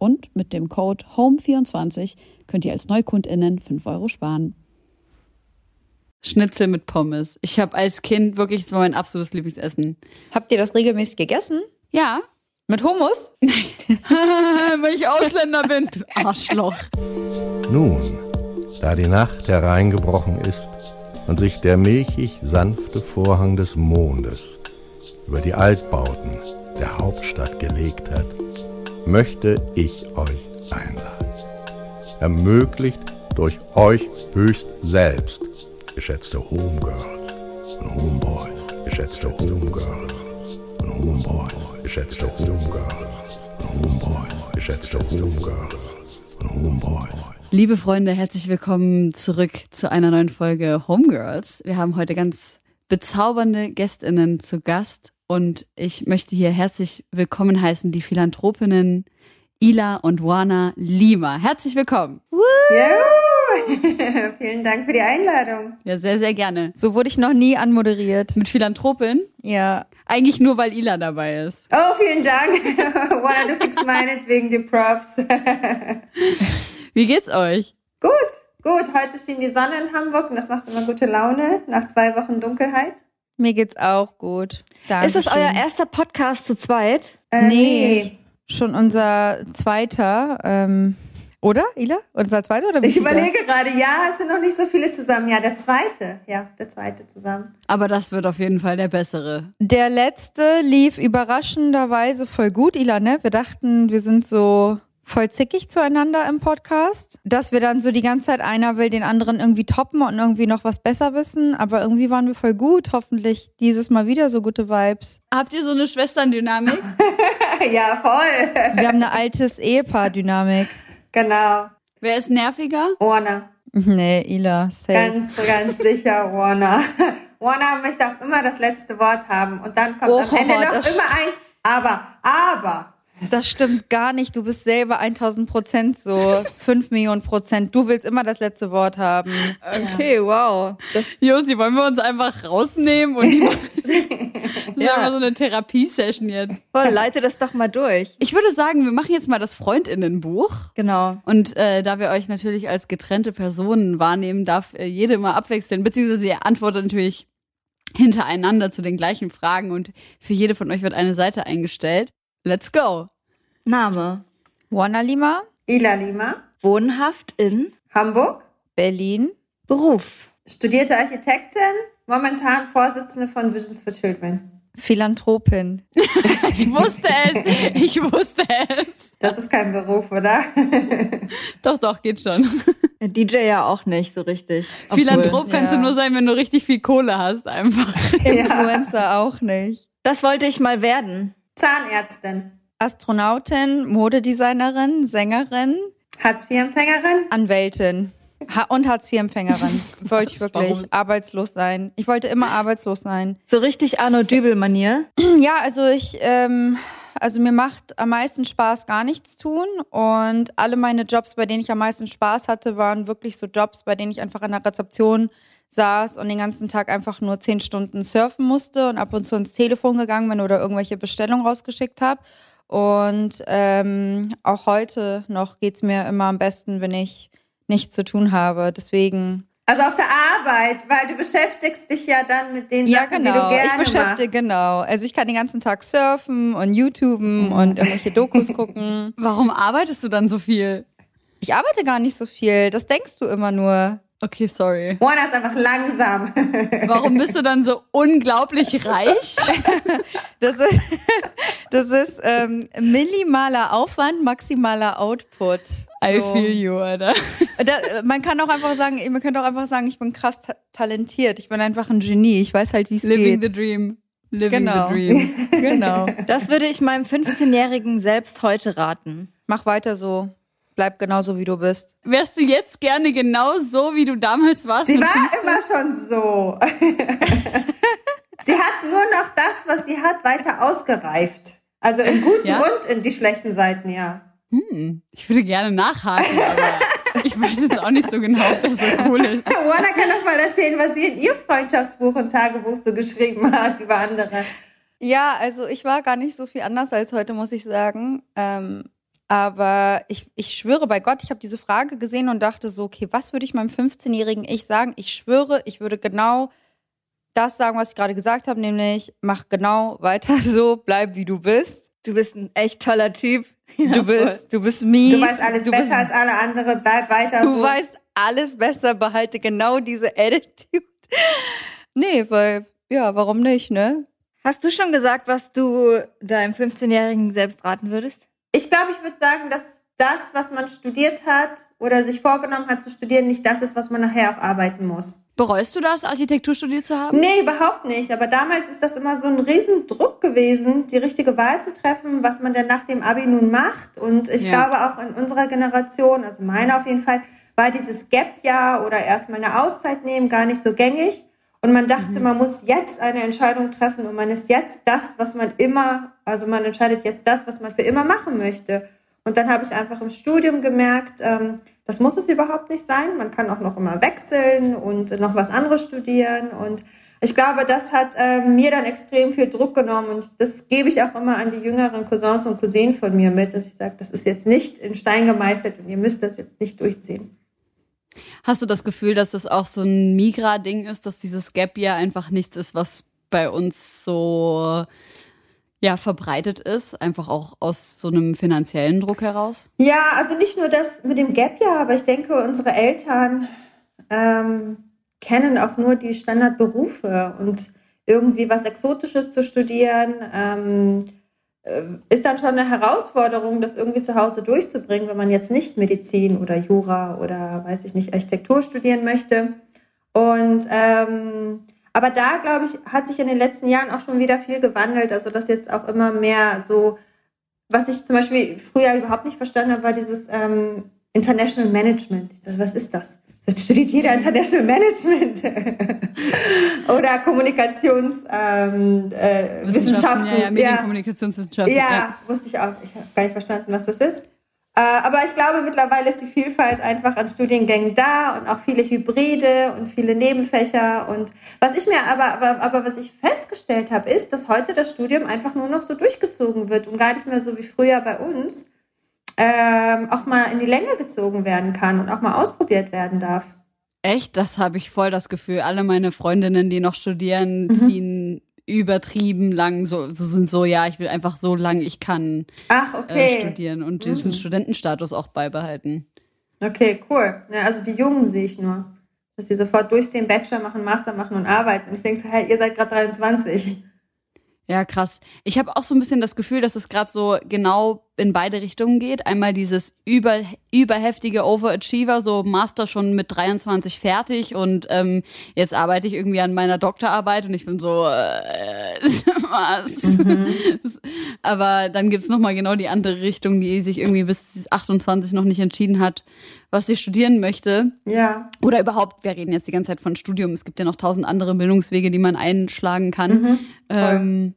Und mit dem Code HOME24 könnt ihr als NeukundInnen 5 Euro sparen. Schnitzel mit Pommes. Ich habe als Kind wirklich, das war mein absolutes Lieblingsessen. Habt ihr das regelmäßig gegessen? Ja. Mit Hummus? Nein. Weil ich Ausländer bin. Arschloch. Nun, da die Nacht hereingebrochen ist und sich der milchig sanfte Vorhang des Mondes über die Altbauten der Hauptstadt gelegt hat, möchte ich euch einladen. Ermöglicht durch euch höchst selbst, geschätzte Homegirls und Homeboys, geschätzte Homegirls und Homeboys, geschätzte Homegirls und Homeboys, geschätzte Homegirls und Homeboys. Liebe Freunde, herzlich willkommen zurück zu einer neuen Folge Homegirls. Wir haben heute ganz bezaubernde Gästinnen zu Gast und ich möchte hier herzlich willkommen heißen die Philanthropinnen Ila und Wana Lima. Herzlich willkommen. Vielen Dank für die Einladung. Ja, sehr, sehr gerne. So wurde ich noch nie anmoderiert. Mit Philanthropin? Ja. Eigentlich nur, weil Ila dabei ist. Oh, vielen Dank. Wana, du fix meinetwegen die Props. Wie geht's euch? gut, gut. Heute schien die Sonne in Hamburg und das macht immer gute Laune nach zwei Wochen Dunkelheit. Mir geht's auch gut. Dankeschön. Ist es euer erster Podcast zu zweit? Äh, Nee. Schon unser zweiter, ähm, oder, Ila? Unser zweiter oder Ich überlege gerade, ja, es sind noch nicht so viele zusammen. Ja, der zweite. Ja, der zweite zusammen. Aber das wird auf jeden Fall der bessere. Der letzte lief überraschenderweise voll gut, Ila, ne? Wir dachten, wir sind so voll zickig zueinander im Podcast, dass wir dann so die ganze Zeit einer will den anderen irgendwie toppen und irgendwie noch was besser wissen, aber irgendwie waren wir voll gut, hoffentlich dieses Mal wieder so gute Vibes. Habt ihr so eine Schwesterndynamik? ja, voll. Wir haben eine altes Ehepaar-Dynamik. genau. Wer ist nerviger? Warner. Nee, Ila, safe. Ganz, ganz sicher Warner. Warner möchte auch immer das letzte Wort haben. Und dann kommt Oh, am Ende noch immer eins. Aber, aber. Das stimmt gar nicht. Du bist selber 1000 Prozent so. 5 Millionen Prozent. Du willst immer das letzte Wort haben. Okay, wow. Das, Josi, wollen wir uns einfach rausnehmen und die machen das Ja. einfach so eine Therapiesession jetzt. voll, leite das doch mal durch. Ich würde sagen, wir machen jetzt mal das Freundinnenbuch. Genau. Und äh, da wir euch natürlich als getrennte Personen wahrnehmen, darf äh, jede mal abwechseln, beziehungsweise ihr antwortet natürlich hintereinander zu den gleichen Fragen und für jede von euch wird eine Seite eingestellt. Let's go. Name. Wana Lima, Ila Lima. Wohnhaft in Hamburg. Berlin. Beruf. Studierte Architektin. Momentan Vorsitzende von Visions for Children. Philanthropin. Ich wusste es. Ich wusste es. Das ist kein Beruf, oder? Doch, doch, geht schon. DJ ja auch nicht so richtig. Obwohl- Philanthrop kannst du ja. nur sein, wenn du richtig viel Kohle hast, einfach. Influencer auch nicht. Das wollte ich mal werden. Zahnärztin. Astronautin, Modedesignerin, Sängerin, Hartz-IV-Empfängerin. Anwältin. Ha und Hartz-IV-Empfängerin. Wollte ich wirklich Warum? arbeitslos sein. Ich wollte immer arbeitslos sein. So richtig Arno Dübel-Manier. Ja, also ich, ähm, also mir macht am meisten Spaß gar nichts tun und alle meine Jobs, bei denen ich am meisten Spaß hatte, waren wirklich so Jobs, bei denen ich einfach an der Rezeption saß und den ganzen Tag einfach nur zehn Stunden surfen musste und ab und zu ins Telefon gegangen bin oder irgendwelche Bestellungen rausgeschickt habe. Und ähm, auch heute noch geht's mir immer am besten, wenn ich nichts zu tun habe. Deswegen Also auf der Arbeit, weil du beschäftigst dich ja dann mit den Ja, Sachen, genau. die du gerne ich beschäftige, machst. genau. Also ich kann den ganzen Tag surfen und YouTuben und irgendwelche Dokus gucken. Warum arbeitest du dann so viel? Ich arbeite gar nicht so viel. Das denkst du immer nur. Okay, sorry. Mona ist einfach langsam. Warum bist du dann so unglaublich reich? Das ist, das ist ähm, minimaler Aufwand, maximaler Output. I So. feel you, Alter. Da, man kann auch einfach sagen, man könnte auch einfach sagen, ich bin krass ta talentiert. Ich bin einfach ein Genie. Ich weiß halt, wie es Living geht. the dream. Living Genau. the dream. Genau. Das würde ich meinem 15-Jährigen selbst heute raten. Mach weiter so. Bleib genauso, wie du bist. Wärst du jetzt gerne genau so, wie du damals warst? Sie war 15? immer schon so. sie hat nur noch das, was sie hat, weiter ausgereift. Also im Guten Ja? und in die schlechten Seiten, ja. Hm, ich würde gerne nachhaken, aber ich weiß jetzt auch nicht so genau, ob das so cool ist. Warner kann doch mal erzählen, was sie in ihr Freundschaftsbuch und Tagebuch so geschrieben hat über andere. Ja, also ich war gar nicht so viel anders als heute, muss ich sagen. Ähm, aber ich, ich schwöre bei Gott, ich habe diese Frage gesehen und dachte so, okay, was würde ich meinem 15-jährigen Ich sagen? Ich schwöre, ich würde genau das sagen, was ich gerade gesagt habe, nämlich mach genau weiter so, bleib wie du bist. Du bist ein echt toller Typ. Ja, Du bist, du bist mies. Du weißt alles du besser bist, als alle andere, bleib weiter Du so. weißt alles besser, behalte genau diese Attitude. Nee, weil, ja, warum nicht, ne? Hast du schon gesagt, was du deinem 15-Jährigen selbst raten würdest? Ich glaube, ich würde sagen, dass das, was man studiert hat oder sich vorgenommen hat zu studieren, nicht das ist, was man nachher auch arbeiten muss. Bereust du das, Architektur studiert zu haben? Nee, überhaupt nicht. Aber damals ist das immer so ein Riesendruck gewesen, die richtige Wahl zu treffen, was man denn nach dem Abi nun macht. Und ich Ja. glaube auch in unserer Generation, also meine auf jeden Fall, war dieses Gap-Jahr oder erstmal eine Auszeit nehmen gar nicht so gängig. Und man dachte, man muss jetzt eine Entscheidung treffen und man ist jetzt das, was man immer, also man entscheidet jetzt das, was man für immer machen möchte. Und dann habe ich einfach im Studium gemerkt, ähm, das muss es überhaupt nicht sein. Man kann auch noch immer wechseln und noch was anderes studieren. Und ich glaube, das hat ähm, mir dann extrem viel Druck genommen. Und das gebe ich auch immer an die jüngeren Cousins und Cousinen von mir mit, dass ich sage, das ist jetzt nicht in Stein gemeißelt und ihr müsst das jetzt nicht durchziehen. Hast du das Gefühl, dass das auch so ein Migra-Ding ist, dass dieses Gap Year einfach nichts ist, was bei uns so ja verbreitet ist, einfach auch aus so einem finanziellen Druck heraus? Ja, also nicht nur das mit dem Gap Year, aber ich denke, unsere Eltern ähm, kennen auch nur die Standardberufe und irgendwie was Exotisches zu studieren, ähm, äh, ist dann schon eine Herausforderung, das irgendwie zu Hause durchzubringen, wenn man jetzt nicht Medizin oder Jura oder weiß ich nicht, Architektur studieren möchte. Und ähm, aber da, glaube ich, hat sich in den letzten Jahren auch schon wieder viel gewandelt. Also dass jetzt auch immer mehr so, was ich zum Beispiel früher überhaupt nicht verstanden habe, war dieses ähm, International Management. Dachte, was ist das? So, Jetzt studiert jeder International Management oder Kommunikations ähm, äh, Wissenschaften. Ja, ja, Medienkommunikationswissenschaften. Ja, wusste ich auch. Ich habe gar nicht verstanden, was das ist. Äh, aber ich glaube, mittlerweile ist die Vielfalt einfach an Studiengängen da und auch viele Hybride und viele Nebenfächer. Und was ich mir aber, aber, aber was ich festgestellt habe, ist, dass heute das Studium einfach nur noch so durchgezogen wird und gar nicht mehr so wie früher bei uns ähm, auch mal in die Länge gezogen werden kann und auch mal ausprobiert werden darf. Echt? Das habe ich voll das Gefühl. Alle meine Freundinnen, die noch studieren, Mhm. ziehen übertrieben lang, so, so sind so, ja, ich will einfach so lang ich kann Ach, äh, okay. studieren und Mhm. diesen Studentenstatus auch beibehalten. Okay, cool. Ja, also die Jungen sehe ich nur. Dass sie sofort durchziehen, Bachelor machen, Master machen und arbeiten. Und ich denke, hey, ihr seid gerade 23. Ja, krass. Ich habe auch so ein bisschen das Gefühl, dass es gerade so genau in beide Richtungen geht. Einmal dieses über, überheftige Overachiever, so Master schon mit 23 fertig und ähm, jetzt arbeite ich irgendwie an meiner Doktorarbeit und ich bin so, äh, was? Aber dann gibt's noch nochmal genau die andere Richtung, die sich irgendwie bis 28 noch nicht entschieden hat, was sie studieren möchte. Ja. Oder überhaupt, wir reden jetzt die ganze Zeit von Studium. Es gibt ja noch tausend andere Bildungswege, die man einschlagen kann. Ähm,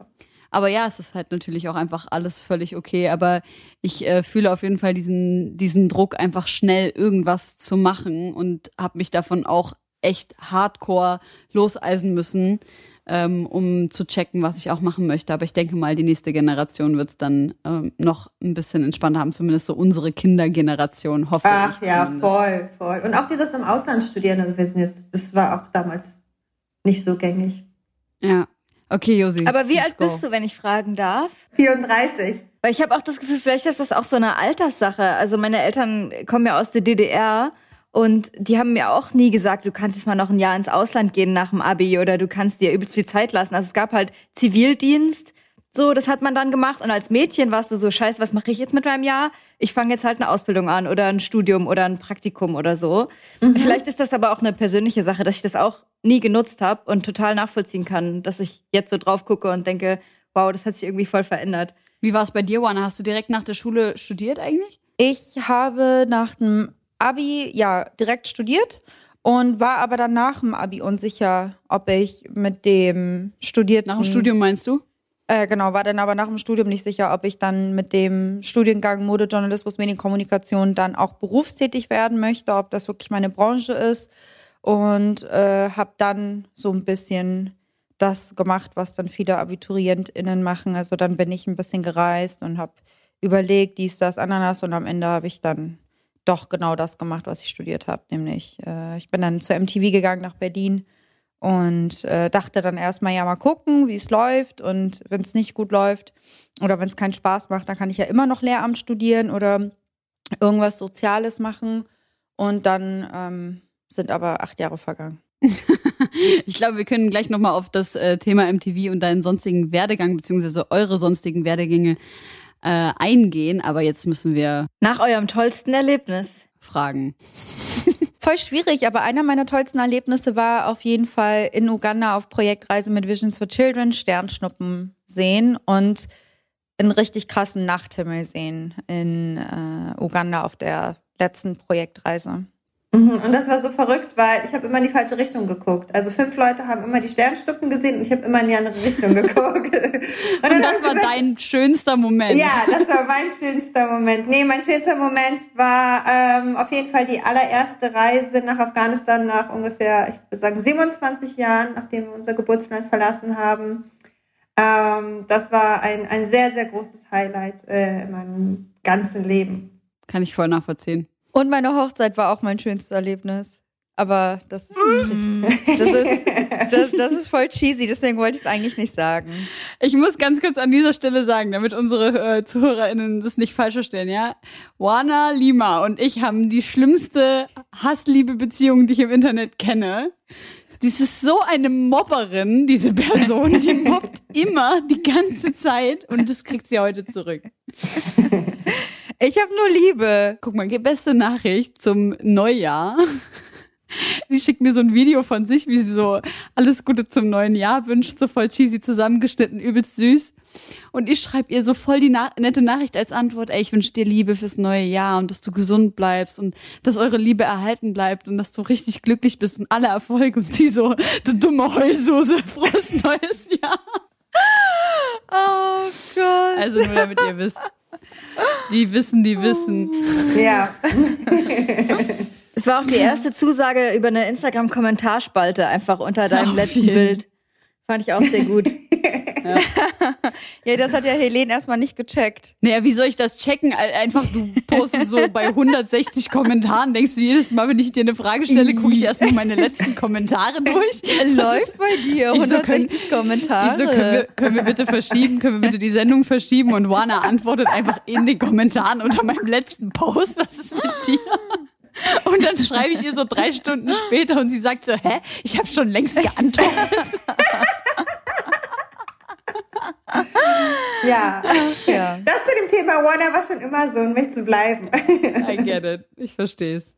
aber ja, es ist halt natürlich auch einfach alles völlig okay. Aber ich äh, fühle auf jeden Fall diesen, diesen Druck, einfach schnell irgendwas zu machen und habe mich davon auch echt hardcore loseisen müssen. ähm, um zu checken, was ich auch machen möchte. Aber ich denke mal, die nächste Generation wird es dann ähm, noch ein bisschen entspannter haben, zumindest so unsere Kindergeneration, hoffe Ach, ich. ja, zumindest. voll, voll. Und auch dieses im Ausland studieren, also wir sind jetzt, das war auch damals nicht so gängig. Okay, Josi. Aber wie alt go. bist du, wenn ich fragen darf? 34. Weil ich habe auch das Gefühl, vielleicht ist das auch so eine Alterssache. Also meine Eltern kommen ja aus der DDR und die haben mir auch nie gesagt, du kannst jetzt mal noch ein Jahr ins Ausland gehen nach dem Abi oder du kannst dir übelst viel Zeit lassen. Also es gab halt Zivildienst, so das hat man dann gemacht und als Mädchen warst du so, scheiße, was mache ich jetzt mit meinem Jahr? Ich fange jetzt halt eine Ausbildung an oder ein Studium oder ein Praktikum oder so. Vielleicht ist das aber auch eine persönliche Sache, dass ich das auch nie genutzt habe und total nachvollziehen kann, dass ich jetzt so drauf gucke und denke, wow, das hat sich irgendwie voll verändert. Wie war es bei dir, Juana? Hast du direkt nach der Schule studiert eigentlich? Ich habe nach dem Abi ja direkt studiert und war aber dann nach dem Abi unsicher, ob ich mit dem studierten Nach dem Studium meinst du? Äh, genau, war dann aber nach dem Studium nicht sicher, ob ich dann mit dem Studiengang Modejournalismus, Medienkommunikation dann auch berufstätig werden möchte, ob das wirklich meine Branche ist. Und äh, habe dann so ein bisschen das gemacht, was dann viele AbiturientInnen machen. Also dann bin ich ein bisschen gereist und habe überlegt, dies, das, Ananas und am Ende habe ich dann doch genau das gemacht, was ich studiert habe. Nämlich, äh, ich bin dann zur MTV gegangen nach Berlin und äh, dachte dann erstmal, ja, mal gucken, wie es läuft. Und wenn es nicht gut läuft oder wenn es keinen Spaß macht, dann kann ich ja immer noch Lehramt studieren oder irgendwas Soziales machen. Und dann ähm, sind aber acht Jahre vergangen. Ich glaube, wir können gleich nochmal auf das äh, Thema MTV und deinen sonstigen Werdegang beziehungsweise eure sonstigen Werdegänge äh, eingehen. Aber jetzt müssen wir Nach eurem tollsten Erlebnis. fragen. Voll schwierig, aber einer meiner tollsten Erlebnisse war auf jeden Fall in Uganda auf Projektreise mit Visions for Children Sternschnuppen sehen und einen richtig krassen Nachthimmel sehen in äh, Uganda auf der letzten Projektreise. Mhm, Und das war so verrückt, weil ich habe immer in die falsche Richtung geguckt. Also fünf Leute haben immer die Sternschnuppen gesehen und ich habe immer in die andere Richtung geguckt. Und, Und das war gesagt, dein schönster Moment. Ja, das war mein schönster Moment. Nee, mein schönster Moment war ähm, auf jeden Fall die allererste Reise nach Afghanistan nach ungefähr, ich würde sagen, 27 Jahren, nachdem wir unser Geburtsland verlassen haben. Ähm, das war ein, ein sehr, sehr großes Highlight äh, in meinem ganzen Leben. Kann ich voll nachvollziehen. Und meine Hochzeit war auch mein schönstes Erlebnis. Aber das ist, das ist, das, das ist voll cheesy, deswegen wollte ich es eigentlich nicht sagen. Ich muss ganz kurz an dieser Stelle sagen, damit unsere äh, ZuhörerInnen das nicht falsch verstehen, ja. Wana Lima und ich haben die schlimmste Hassliebe-Beziehung, die ich im Internet kenne. Dies ist so eine Mobberin, diese Person, die mobbt immer die ganze Zeit und das kriegt sie heute zurück. Ich habe nur Liebe. Guck mal, beste Nachricht zum Neujahr. Sie schickt mir so ein Video von sich, wie sie so alles Gute zum neuen Jahr wünscht, so voll cheesy zusammengeschnitten, übelst süß. Und ich schreibe ihr so voll die na nette Nachricht als Antwort, ey, ich wünsche dir Liebe fürs neue Jahr und dass du gesund bleibst und dass eure Liebe erhalten bleibt und dass du richtig glücklich bist und alle Erfolge. Und sie so, du dumme Heulsoße, frohes neues Jahr. Oh Gott. Also nur damit ihr wisst. Die wissen, die wissen. Ja. Es war auch die erste Zusage über eine Instagram-Kommentarspalte einfach unter deinem Auf letzten jeden. Bild. Fand ich auch sehr gut. Ja, das hat ja Helene erstmal nicht gecheckt. Naja, wie soll ich das checken? Ein- Einfach, du postest so bei 160 Kommentaren, denkst du jedes Mal, wenn ich dir eine Frage stelle, gucke ich erstmal meine letzten Kommentare durch. Läuft ist- bei dir. Ich so, 160 können- Kommentare. Ich so, können wir, können wir bitte verschieben? Können wir bitte die Sendung verschieben? Und Wana antwortet einfach in den Kommentaren unter meinem letzten Post. Was ist mit dir? Und dann schreibe ich ihr so drei Stunden später und sie sagt so, hä? Ich habe schon längst geantwortet. Ja. ja. Das zu dem Thema Warner war schon immer so und möchte bleiben. I get it. Ich verstehe es.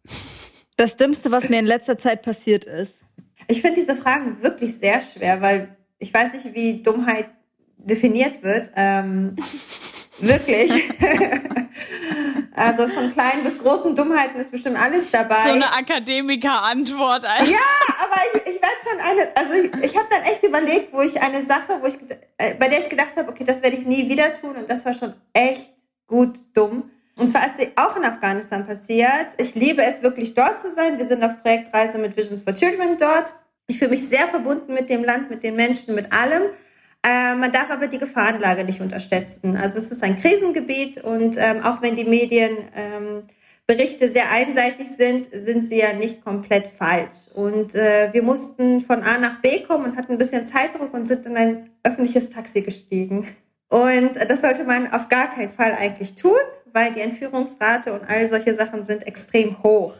Das Dümmste, was mir in letzter Zeit passiert ist. Ich finde diese Fragen wirklich sehr schwer, weil ich weiß nicht, wie Dummheit definiert wird. Ähm, wirklich. also von kleinen bis großen Dummheiten ist bestimmt alles dabei. So eine Akademiker-Antwort. Alter. ja, aber ich, ich werde schon eine, also ich, ich habe dann echt überlegt, wo ich eine Sache, wo ich, äh, bei der ich gedacht habe, okay, das werde ich nie wieder tun und das war schon echt gut dumm. Und zwar ist sie auch in Afghanistan passiert. Ich liebe es wirklich dort zu sein. Wir sind auf Projektreise mit Visions for Children dort. Ich fühle mich sehr verbunden mit dem Land, mit den Menschen, mit allem. Äh, man darf aber die Gefahrenlage nicht unterschätzen. Also es ist ein Krisengebiet und ähm, auch wenn die Medienberichte ähm, sehr einseitig sind, sind sie ja nicht komplett falsch. Und äh, wir mussten von A nach B kommen und hatten ein bisschen Zeitdruck und sind in ein öffentliches Taxi gestiegen. Und das sollte man auf gar keinen Fall eigentlich tun, weil die Entführungsrate und all solche Sachen sind extrem hoch.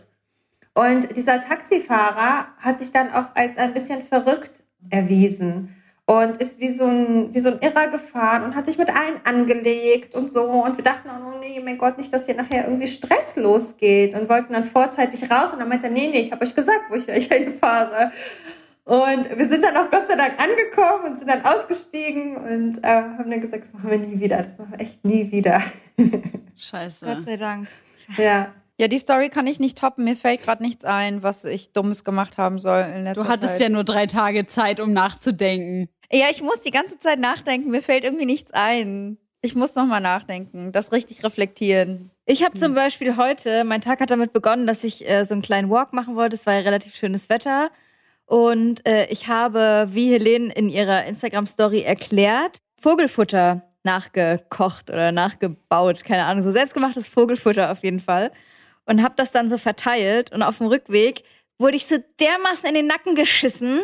Und dieser Taxifahrer hat sich dann auch als ein bisschen verrückt erwiesen und ist wie so ein, wie so ein Irrer gefahren und hat sich mit allen angelegt und so. Und wir dachten, oh nee, mein Gott, nicht, dass hier nachher irgendwie Stress losgeht und wollten dann vorzeitig raus. Und dann meinte er, nee, nee, ich habe euch gesagt, wo ich euch hinfahre. Und wir sind dann auch Gott sei Dank angekommen und sind dann ausgestiegen und äh, haben dann gesagt, das machen wir nie wieder. Das machen wir echt nie wieder. Scheiße. Gott sei Dank. Ja. Ja, die Story kann ich nicht toppen. Mir fällt gerade nichts ein, was ich Dummes gemacht haben soll in letzter Du hattest Zeit. ja nur drei Tage Zeit, um nachzudenken. Ja, ich muss die ganze Zeit nachdenken. Mir fällt irgendwie nichts ein. Ich muss nochmal nachdenken, das richtig reflektieren. Ich habe zum Beispiel heute, mein Tag hat damit begonnen, dass ich äh, so einen kleinen Walk machen wollte. Es war ja relativ schönes Wetter. Und äh, ich habe, wie Helene in ihrer Instagram-Story erklärt, Vogelfutter nachgekocht oder nachgebaut. Keine Ahnung, so selbstgemachtes Vogelfutter auf jeden Fall. Und habe das dann so verteilt. Und auf dem Rückweg wurde ich so dermaßen in den Nacken geschissen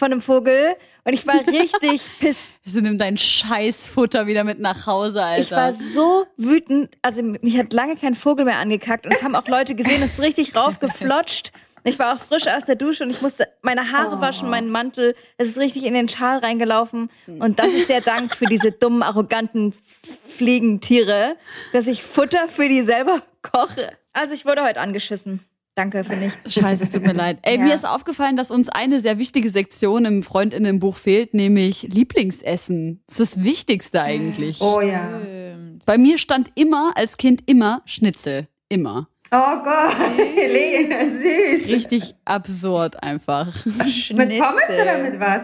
von einem Vogel. Und ich war richtig pisst. Also nimm dein Scheißfutter wieder mit nach Hause, Alter. Ich war so wütend. Also mich hat lange kein Vogel mehr angekackt. Und es haben auch Leute gesehen, es ist richtig raufgeflotscht. Ich war auch frisch aus der Dusche und ich musste meine Haare waschen, meinen Mantel. Es ist richtig in den Schal reingelaufen. Und das ist der Dank für diese dummen, arroganten Fliegentiere, dass ich Futter für die selber koche. Also ich wurde heute angeschissen. Danke für nichts. Scheiße, es tut mir leid. Ey, Ja. mir ist aufgefallen, dass uns eine sehr wichtige Sektion im Freundinnenbuch fehlt, nämlich Lieblingsessen. Das ist das Wichtigste eigentlich. Oh ja. Bei mir stand immer, als Kind immer Schnitzel. Immer. Oh Gott, Helene, süß. Richtig absurd einfach. Mit Pommes oder mit was?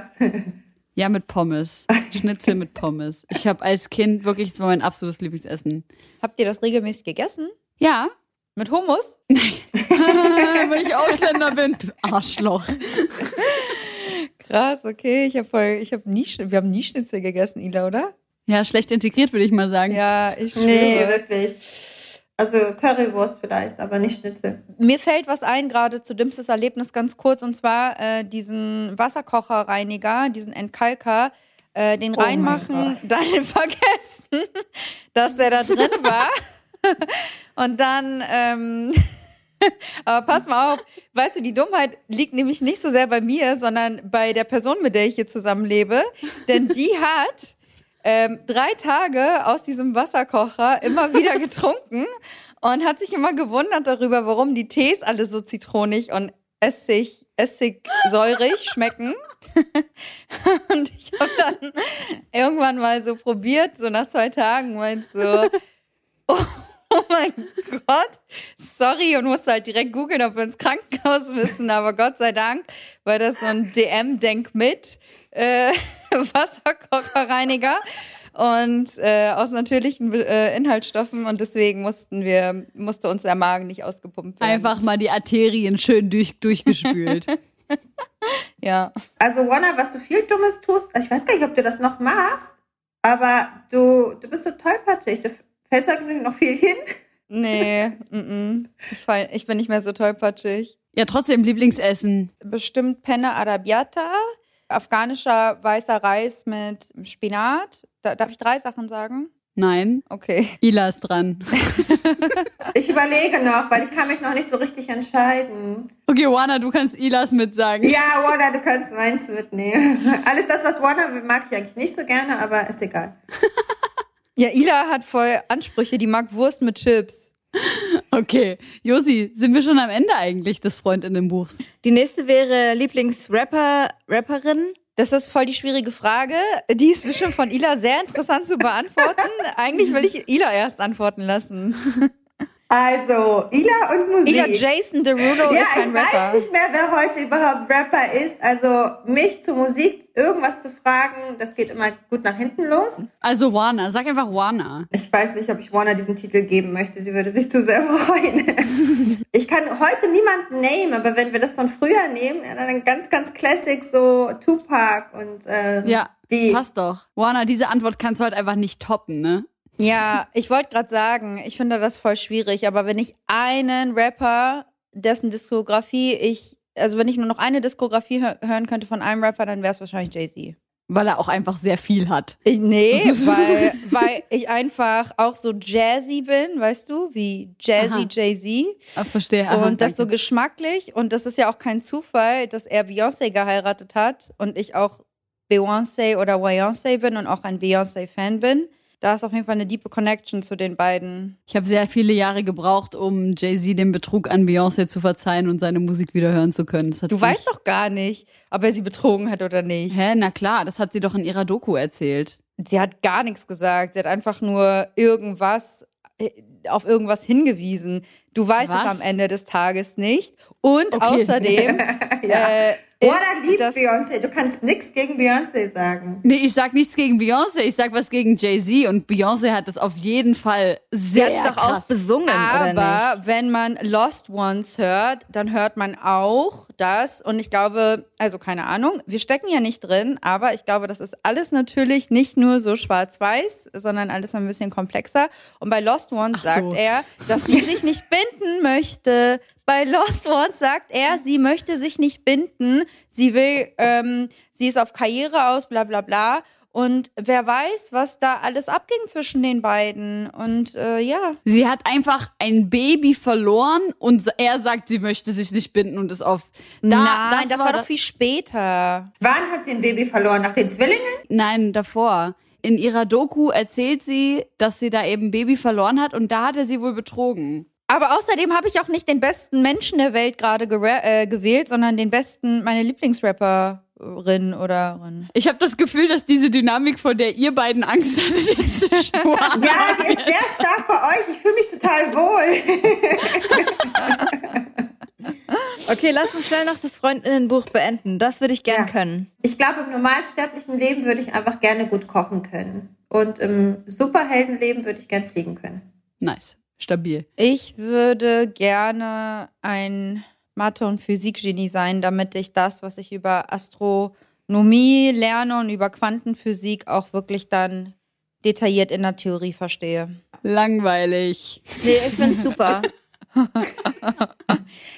Ja, mit Pommes. Schnitzel mit Pommes. Ich habe als Kind wirklich, das war mein absolutes Lieblingsessen. Habt ihr das regelmäßig gegessen? Ja, Mit Hummus? weil ich Ausländer bin. Arschloch. Krass, okay. Ich habe voll, ich habe nie, wir haben nie Schnitzel gegessen, Ila, oder? Ja, schlecht integriert, würde ich mal sagen. Ja, ich schwöre. Nee, wirklich. Also Currywurst vielleicht, aber nicht Schnitzel. Mir fällt was ein, gerade zu dümmstes Erlebnis ganz kurz, und zwar äh, diesen Wasserkocherreiniger, diesen Entkalker, äh, den Oh reinmachen, dann vergessen, dass der da drin war. und dann, ähm, aber pass mal auf, weißt du, die Dummheit liegt nämlich nicht so sehr bei mir, sondern bei der Person, mit der ich hier zusammenlebe. Denn die hat ähm, drei Tage aus diesem Wasserkocher immer wieder getrunken und hat sich immer gewundert darüber, warum die Tees alle so zitronig und Essig, essigsäurig schmecken. und ich habe dann irgendwann mal so probiert, so nach zwei Tagen, meint so, oh, oh mein Gott, sorry und musste halt direkt googeln, ob wir ins Krankenhaus müssen, aber Gott sei Dank war das so ein DM-Denk mit äh, Wasserkocherreiniger und äh, aus natürlichen äh, Inhaltsstoffen und deswegen mussten wir musste uns der Magen nicht ausgepumpt werden. Einfach mal die Arterien schön durch, durchgespült. ja. Also Wanna, was du viel Dummes tust, also ich weiß gar nicht, ob du das noch machst, aber du, du bist so tollpatschig. Du fällst eigentlich noch viel hin. Nee, mm -mm. Ich, fall, ich bin nicht mehr so tollpatschig. ja, trotzdem Lieblingsessen. Bestimmt Penne Arabiata, afghanischer weißer Reis mit Spinat. Da, darf ich drei Sachen sagen? Nein, Okay. Ila ist dran. Ich überlege noch, weil ich kann mich noch nicht so richtig entscheiden. Okay, Wana, du kannst Ilas mit sagen. Ja, Wanna, du kannst meins mitnehmen. Alles das, was will, mag ich eigentlich nicht so gerne, aber ist egal. Ja, Ila hat voll Ansprüche, die mag Wurst mit Chips. Okay, Josi, sind wir schon am Ende eigentlich des Freundinnenbuchs? Die nächste wäre Lieblingsrapper, Rapperin. Das ist voll die schwierige Frage. Die ist bestimmt von Ila sehr interessant zu beantworten. Eigentlich will ich Ila erst antworten lassen. Also, Ila und Musik. Ila Jason Derulo ja, ist ein ich Rapper. weiß nicht mehr, wer heute überhaupt Rapper ist. Also, mich zur Musik irgendwas zu fragen, das geht immer gut nach hinten los. Also Warner, sag einfach Warner. Ich weiß nicht, ob ich Warner diesen Titel geben möchte. Sie würde sich zu sehr freuen. ich kann heute niemanden nehmen, aber wenn wir das von früher nehmen, ja, dann ganz, ganz Classic, so Tupac und ähm, Ja, die. passt doch. Warner, diese Antwort kannst du halt einfach nicht toppen, ne? Ja, ich wollte gerade sagen, ich finde das voll schwierig, aber wenn ich einen Rapper, dessen Diskografie ich, also wenn ich nur noch eine Diskografie hö hören könnte von einem Rapper, dann wäre es wahrscheinlich Jay-Z. Weil er auch einfach sehr viel hat. Ich, nee, Das muss- weil, weil ich einfach auch so jazzy bin, weißt du, wie Jazzy. Jay-Z. Ah, verstehe. Aha, und das so danke. geschmacklich. Und das ist ja auch kein Zufall, dass er Beyoncé geheiratet hat und ich auch Beyoncé oder Beyoncé bin und auch ein Beyoncé-Fan bin. Da ist auf jeden Fall eine diepe Connection zu den beiden. Ich habe sehr viele Jahre gebraucht, um Jay-Z den Betrug an Beyoncé zu verzeihen und seine Musik wieder hören zu können. Du weißt doch gar nicht, ob er sie betrogen hat oder nicht. Hä, na klar, das hat sie doch in ihrer Doku erzählt. Sie hat gar nichts gesagt. Sie hat einfach nur irgendwas äh, auf irgendwas hingewiesen. Du weißt Was? es am Ende des Tages nicht. Und Okay. außerdem Ja. äh, Warner ist liebt das- Beyoncé. Du kannst nichts gegen Beyoncé sagen. Nee, ich sag nichts gegen Beyoncé, ich sag was gegen Jay-Z und Beyoncé hat das auf jeden Fall Sie sehr es doch auch krass. besungen, oder nicht? Aber wenn man Lost Ones hört, dann hört man auch das. Und ich glaube, also keine Ahnung, wir stecken ja nicht drin, aber ich glaube, das ist alles natürlich nicht nur so schwarz-weiß, sondern alles ein bisschen komplexer. Und bei Lost Ones Ach so. sagt er, dass sie sich nicht binden möchte. Bei Lost Ones sagt er, sie möchte sich nicht binden. Sie will, ähm, sie ist auf Karriere aus, bla bla bla. Und wer weiß, was da alles abging zwischen den beiden. Und äh, ja, Sie hat einfach ein Baby verloren und er sagt, sie möchte sich nicht binden und ist auf. Da, Nein, das, war, doch viel später. Wann hat sie ein Baby verloren? Nach den Zwillingen? Nein, davor. In ihrer Doku erzählt sie, dass sie da eben ein Baby verloren hat und da hat er sie wohl betrogen. Aber außerdem habe ich auch nicht den besten Menschen der Welt gerade gera- äh, gewählt, sondern den besten, meine Lieblingsrapperin oder Rin. Ich habe das Gefühl, dass diese Dynamik, vor der ihr beiden Angst hattet, war. Ja, die ist sehr stark bei euch. Ich fühle mich total wohl. Okay, lass uns schnell noch das Freundinnenbuch beenden. Das würde ich gern Ja. können. Ich glaube, im normalsterblichen Leben würde ich einfach gerne gut kochen können. Und im Superheldenleben würde ich gern fliegen können. Nice. Stabil. Ich würde gerne ein Mathe- und Physikgenie sein, damit ich das, was ich über Astronomie lerne und über Quantenphysik auch wirklich dann detailliert in der Theorie verstehe. Langweilig. Nee, ich find's super.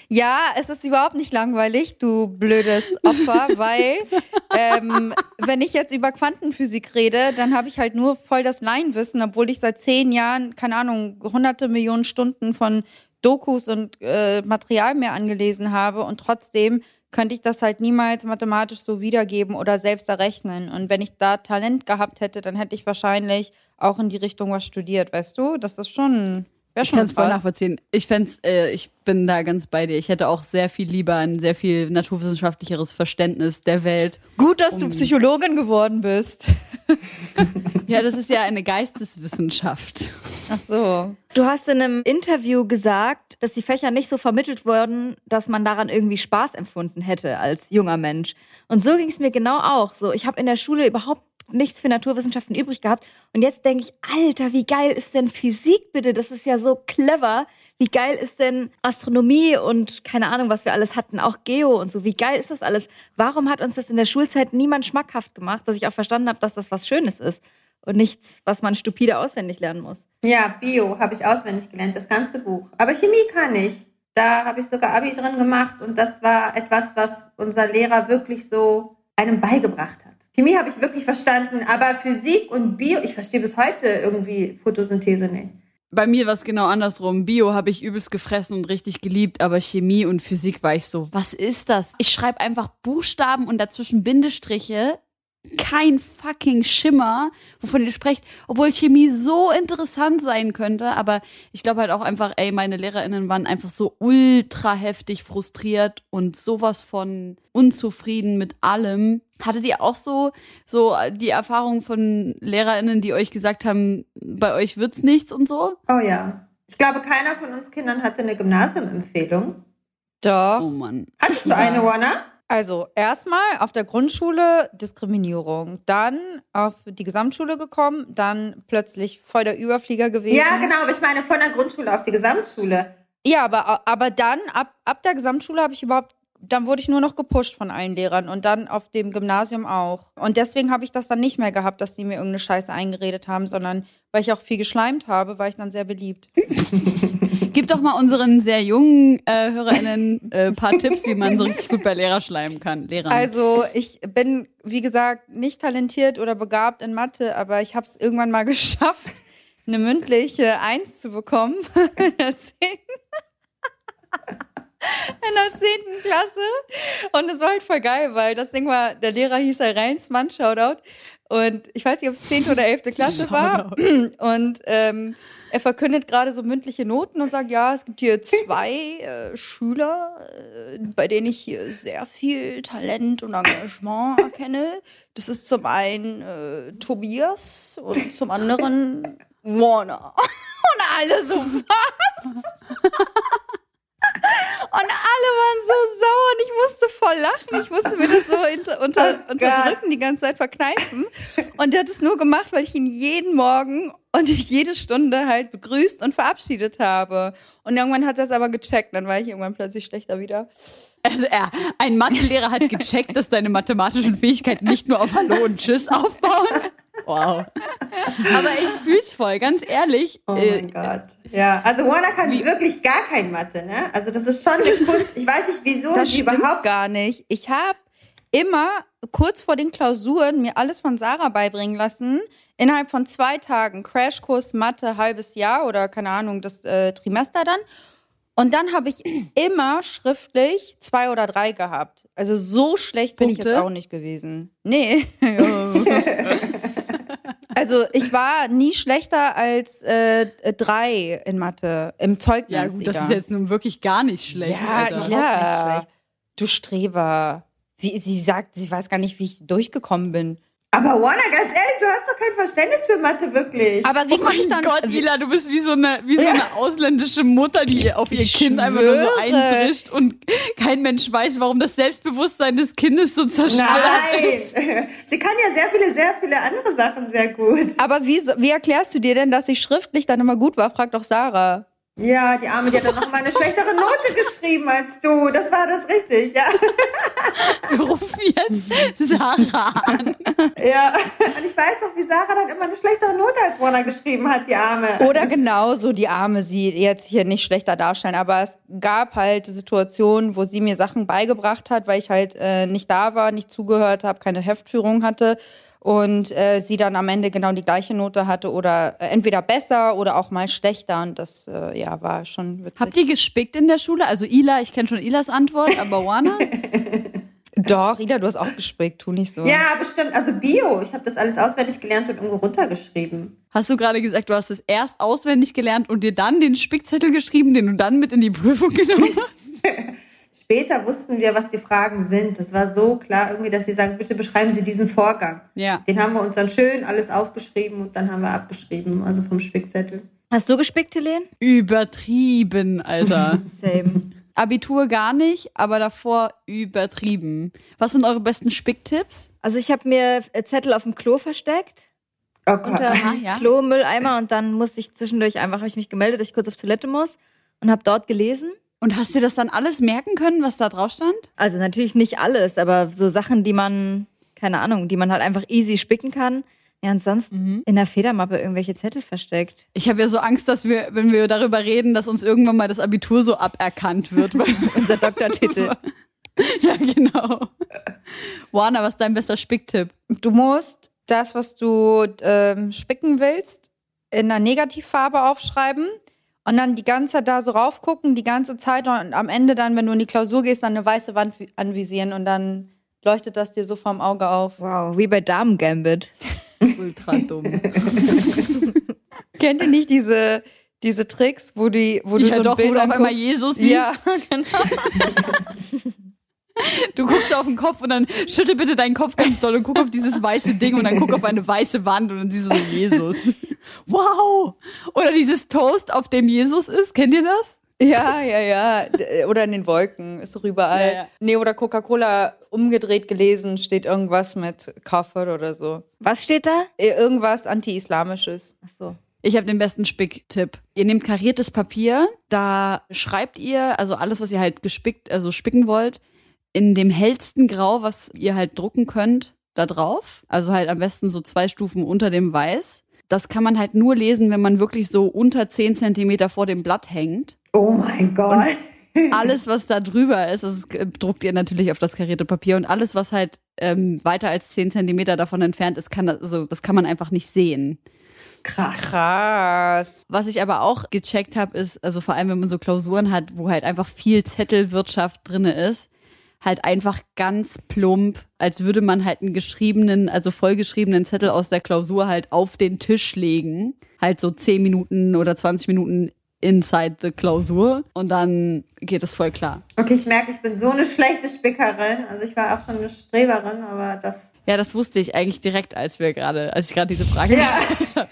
Ja, es ist überhaupt nicht langweilig, du blödes Opfer, weil ähm, wenn ich jetzt über Quantenphysik rede, dann habe ich halt nur voll das Laienwissen, obwohl ich seit zehn Jahren, keine Ahnung, hunderte Millionen Stunden von Dokus und äh, Material mehr angelesen habe und trotzdem könnte ich das halt niemals mathematisch so wiedergeben oder selbst errechnen. Und wenn ich da Talent gehabt hätte, dann hätte ich wahrscheinlich auch in die Richtung was studiert, weißt du? Das ist schon, Ich schon kann es voll nachvollziehen. Ich fänd's, äh, ich bin da ganz bei dir. Ich hätte auch sehr viel lieber ein sehr viel naturwissenschaftlicheres Verständnis der Welt. Gut, dass du Psychologin geworden bist. Ja, das ist ja eine Geisteswissenschaft. Ach so. Du hast in einem Interview gesagt, dass die Fächer nicht so vermittelt wurden, dass man daran irgendwie Spaß empfunden hätte als junger Mensch. Und so ging es mir genau auch. So, ich habe in der Schule überhaupt nichts für Naturwissenschaften übrig gehabt. Und jetzt denke ich, Alter, wie geil ist denn Physik bitte? Das ist ja so clever. Wie geil ist denn Astronomie und keine Ahnung, was wir alles hatten, auch Geo und so. Wie geil ist das alles? Warum hat uns das in der Schulzeit niemand schmackhaft gemacht, dass ich auch verstanden habe, dass das was Schönes ist und nichts, was man stupide auswendig lernen muss? Ja, Bio habe ich auswendig gelernt, das ganze Buch. Aber Chemie kann ich. Da habe ich sogar Abi drin gemacht und das war etwas, was unser Lehrer wirklich so einem beigebracht hat. Chemie habe ich wirklich verstanden, aber Physik und Bio, ich verstehe bis heute irgendwie Photosynthese nicht. Bei mir war es genau andersrum. Bio habe ich übelst gefressen und richtig geliebt, aber Chemie und Physik war ich so, was ist das? Ich schreibe einfach Buchstaben und dazwischen Bindestriche. Kein fucking Schimmer, wovon ihr sprecht, obwohl Chemie so interessant sein könnte. Aber ich glaube halt auch einfach, ey, meine LehrerInnen waren einfach so ultra heftig frustriert und sowas von unzufrieden mit allem. Hattet ihr auch so, so die Erfahrung von LehrerInnen, die euch gesagt haben, bei euch wird's nichts und so? Oh ja. Ich glaube, keiner von uns Kindern hatte eine Gymnasiumempfehlung. Doch. Oh Mann. Hattest du eine, Warner? Also erstmal auf der Grundschule Diskriminierung, dann auf die Gesamtschule gekommen, dann plötzlich voll der Überflieger gewesen. Ja, genau, aber ich meine von der Grundschule auf die Gesamtschule. Ja, aber, aber dann, ab, ab der Gesamtschule habe ich überhaupt, dann wurde ich nur noch gepusht von allen Lehrern und dann auf dem Gymnasium auch. Und deswegen habe ich das dann nicht mehr gehabt, dass die mir irgendeine Scheiße eingeredet haben, sondern weil ich auch viel geschleimt habe, war ich dann sehr beliebt. Gib doch mal unseren sehr jungen äh, HörerInnen ein äh, paar Tipps, wie man so richtig gut bei Lehrer schleimen kann. Lehrern. Also ich bin, wie gesagt, nicht talentiert oder begabt in Mathe, aber ich habe es irgendwann mal geschafft, eine mündliche Eins zu bekommen in der zehnten Klasse. Und es war halt voll geil, weil das Ding war, der Lehrer hieß halt Reinsmann, Shoutout. Und ich weiß nicht, ob es zehnte oder elfte Klasse war. Und ähm, er verkündet gerade so mündliche Noten und sagt, ja, es gibt hier zwei äh, Schüler, äh, bei denen ich hier sehr viel Talent und Engagement erkenne. Das ist zum einen äh, Tobias und zum anderen Warner. Und alle so, was? Und alle waren so sauer und ich musste voll lachen. Ich musste mir das so inter, unter, Oh unterdrücken, die ganze Zeit verkneifen. Und der hat es nur gemacht, weil ich ihn jeden Morgen und jede Stunde halt begrüßt und verabschiedet habe. Und irgendwann hat er es aber gecheckt. Dann war ich irgendwann plötzlich schlechter wieder. Also er, ein Mathelehrer hat gecheckt, dass deine mathematischen Fähigkeiten nicht nur auf Hallo und Tschüss aufbauen. Wow. Aber ich fühl's voll, ganz ehrlich. Oh äh, mein Gott. Ja, also Warner kann Wie- wirklich gar kein Mathe, ne? Also das ist schon eine Kunst. Ich weiß nicht, wieso Das sie stimmt überhaupt gar nicht. Ich habe immer kurz vor den Klausuren mir alles von Sarah beibringen lassen. Innerhalb von zwei Tagen Crashkurs Mathe, halbes Jahr oder keine Ahnung, das äh, Trimester dann. Und dann habe ich immer schriftlich zwei oder drei gehabt. Also so schlecht bin ich jetzt auch nicht gewesen. Nee. also ich war nie schlechter als äh, drei in Mathe im Zeugnis. ja, gut, das Ida. ist jetzt nun wirklich gar nicht schlecht. Ja, Alter. klar. nicht schlecht. Du Streber. Wie, sie sagt, sie weiß gar nicht, wie ich durchgekommen bin. Aber Warner, ganz ehrlich, du hast doch kein Verständnis für Mathe, wirklich. Aber wie Oh konnte ich mein dann... Gott, Ila, du bist wie so eine, wie so eine ausländische Mutter, die auf ihr Ich Kind einfach nur so schwöre. eindrischt und kein Mensch weiß, warum das Selbstbewusstsein des Kindes so zerstört ist. Nein! Sie kann ja sehr viele, sehr viele andere Sachen sehr gut. aber wie, wie erklärst du dir denn, dass ich schriftlich dann immer gut war? Frag doch Sarah. Ja, die Arme, die hat dann noch mal eine schlechtere Note geschrieben als du. Das war das richtig, ja. Wir rufen jetzt Sarah an. Ja. Und ich weiß noch, wie Sarah dann immer eine schlechtere Note als Warner geschrieben hat, die Arme. Oder genauso die Arme sie jetzt hier nicht schlechter darstellen. Aber es gab halt Situationen, wo sie mir Sachen beigebracht hat, weil ich halt äh, nicht da war, nicht zugehört habe, keine Heftführung hatte. Und äh, sie dann am Ende genau die gleiche Note hatte oder äh, entweder besser oder auch mal schlechter. Und das äh, ja war schon witzig. Habt ihr gespickt in der Schule? Also Ila, ich kenne schon Ilas Antwort, aber Wana? Doch, Ida, du hast auch gespickt, tu nicht so. Ja, bestimmt. Also Bio. Ich habe das alles auswendig gelernt und irgendwo runtergeschrieben. Hast du gerade gesagt, du hast es erst auswendig gelernt und dir dann den Spickzettel geschrieben, den du dann mit in die Prüfung genommen hast? Später wussten wir, was die Fragen sind. Das war so klar irgendwie, dass sie sagen, bitte beschreiben Sie diesen Vorgang. Ja. Den haben wir uns dann schön alles aufgeschrieben und dann haben wir abgeschrieben, also vom Spickzettel. Hast du gespickt, Helene? Übertrieben, Alter. Same. Abitur gar nicht, aber davor übertrieben. Was sind eure besten Spicktipps? Also ich habe mir Zettel auf dem Klo versteckt. Oh Gott. Unter ja. Klo-Mülleimer und dann musste ich zwischendurch einfach, habe ich mich gemeldet, dass ich kurz auf Toilette muss und habe dort gelesen. Und hast dir das dann alles merken können, was da drauf stand? Also natürlich nicht alles, aber so Sachen, die man, keine Ahnung, die man halt einfach easy spicken kann. Ja, und sonst in der Federmappe irgendwelche Zettel versteckt. Ich habe ja so Angst, dass wir, wenn wir darüber reden, dass uns irgendwann mal das Abitur so aberkannt wird. weil- Unser Doktortitel. ja, genau. Wana, was ist dein bester Spicktipp? Du musst das, was du ähm, spicken willst, in einer Negativfarbe aufschreiben und dann die ganze Zeit da so raufgucken, die ganze Zeit und am Ende dann, wenn du in die Klausur gehst, dann eine weiße Wand vi- anvisieren und dann leuchtet das dir so vorm Auge auf. Wow, wie bei Damen Gambit. Ultra dumm. Kennt ihr nicht diese, diese Tricks, wo, die, wo du ja, so ein doch, Bild wo du auf einmal Jesus siehst. Ja, genau. Du guckst auf den Kopf und dann schüttel bitte deinen Kopf ganz doll und guck auf dieses weiße Ding und dann guck auf eine weiße Wand und dann siehst du so Jesus. Wow! Oder dieses Toast, auf dem Jesus ist, kennt ihr das? Ja, ja, ja. D- Oder in den Wolken, ist doch überall. Ja, ja. Nee, oder Coca-Cola umgedreht gelesen, steht irgendwas mit Kafir oder so. Was steht da? Eh, Irgendwas anti-islamisches. Ach so. Ich habe den besten Spicktipp. Ihr nehmt kariertes Papier, da schreibt ihr, also alles, was ihr halt gespickt, also spicken wollt, in dem hellsten Grau, was ihr halt drucken könnt, da drauf. Also halt am besten so zwei Stufen unter dem Weiß. Das kann man halt nur lesen, wenn man wirklich so unter 10 Zentimeter vor dem Blatt hängt. Oh mein Gott. Alles, was da drüber ist, das äh, druckt ihr natürlich auf das karierte Papier und alles, was halt ähm, weiter als 10 Zentimeter davon entfernt ist, kann das, also, das kann man einfach nicht sehen. Krass. Krass. Was ich aber auch gecheckt habe, ist, also vor allem, wenn man so Klausuren hat, wo halt einfach viel Zettelwirtschaft drinne ist, halt einfach ganz plump, als würde man halt einen geschriebenen, also vollgeschriebenen Zettel aus der Klausur halt auf den Tisch legen. Halt so 10 Minuten oder 20 Minuten inside the Klausur und dann geht es voll klar. Okay, ich merke, ich bin so eine schlechte Spickerin. Also ich war auch schon eine Streberin, aber das. Ja, das wusste ich eigentlich direkt, als wir gerade, als ich gerade diese Frage Ja. gestellt habe.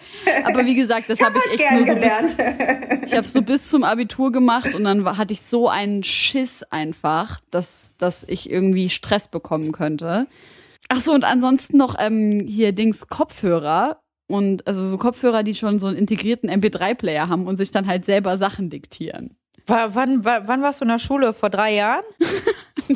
Aber wie gesagt, das habe ich echt nur so bis, gelernt. Ich habe so bis zum Abitur gemacht und dann war- hatte ich so einen Schiss einfach, dass, dass ich irgendwie Stress bekommen könnte. Ach so, und ansonsten noch ähm, hier Dings Kopfhörer und also so Kopfhörer, die schon so einen integrierten MP3-Player haben und sich dann halt selber Sachen diktieren. War, wann, wann, wann warst du in der Schule? Vor drei Jahren?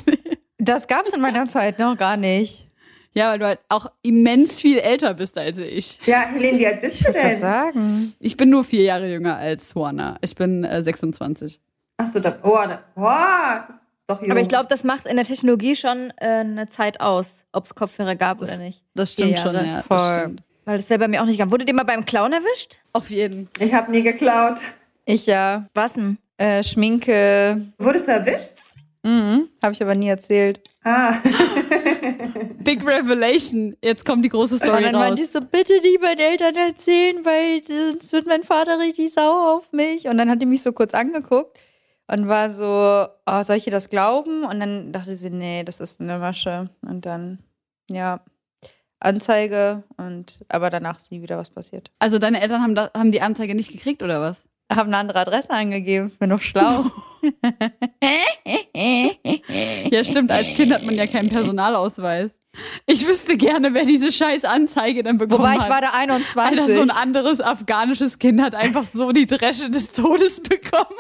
Das gab es in meiner Zeit noch gar nicht. Ja, weil du halt auch immens viel älter bist als ich. Ja, Helene, wie alt bist du Ich kann denn? sagen. Ich bin nur vier Jahre jünger als Juana. Ich bin äh, 26. Achso, da. Oh, da, oh, das ist doch jung. Aber ich glaube, das macht in der Technologie schon äh, eine Zeit aus, ob es Kopfhörer gab oder nicht. Das stimmt schon, ja. Das voll. stimmt. Weil das wäre bei mir auch nicht gegangen. Wurde dir mal beim Clown erwischt? Auf jeden. Ich habe nie geklaut. Ich ja. Was denn? Äh, Schminke. Wurdest du erwischt? Mhm. Habe ich aber nie erzählt. Ah. Big Revelation. Jetzt kommt die große Story und dann raus. meinte ich so, bitte nicht meinen Eltern erzählen, weil sonst wird mein Vater richtig sauer auf mich. Und dann hat die mich so kurz angeguckt und war so, oh, soll ich ihr das glauben? Und dann dachte sie, nee, das ist eine Masche. Und dann, ja, Anzeige und aber danach ist nie wieder was passiert. Also deine Eltern haben, da, haben die Anzeige nicht gekriegt oder was? Haben eine andere Adresse angegeben, bin doch schlau. Ja, stimmt. Als Kind hat man ja keinen Personalausweis. Ich wüsste gerne, wer diese scheiß Anzeige dann bekommen Wobei ich hat. war da 21. Alter, so ein anderes afghanisches Kind hat einfach so die Dresche des Todes bekommen.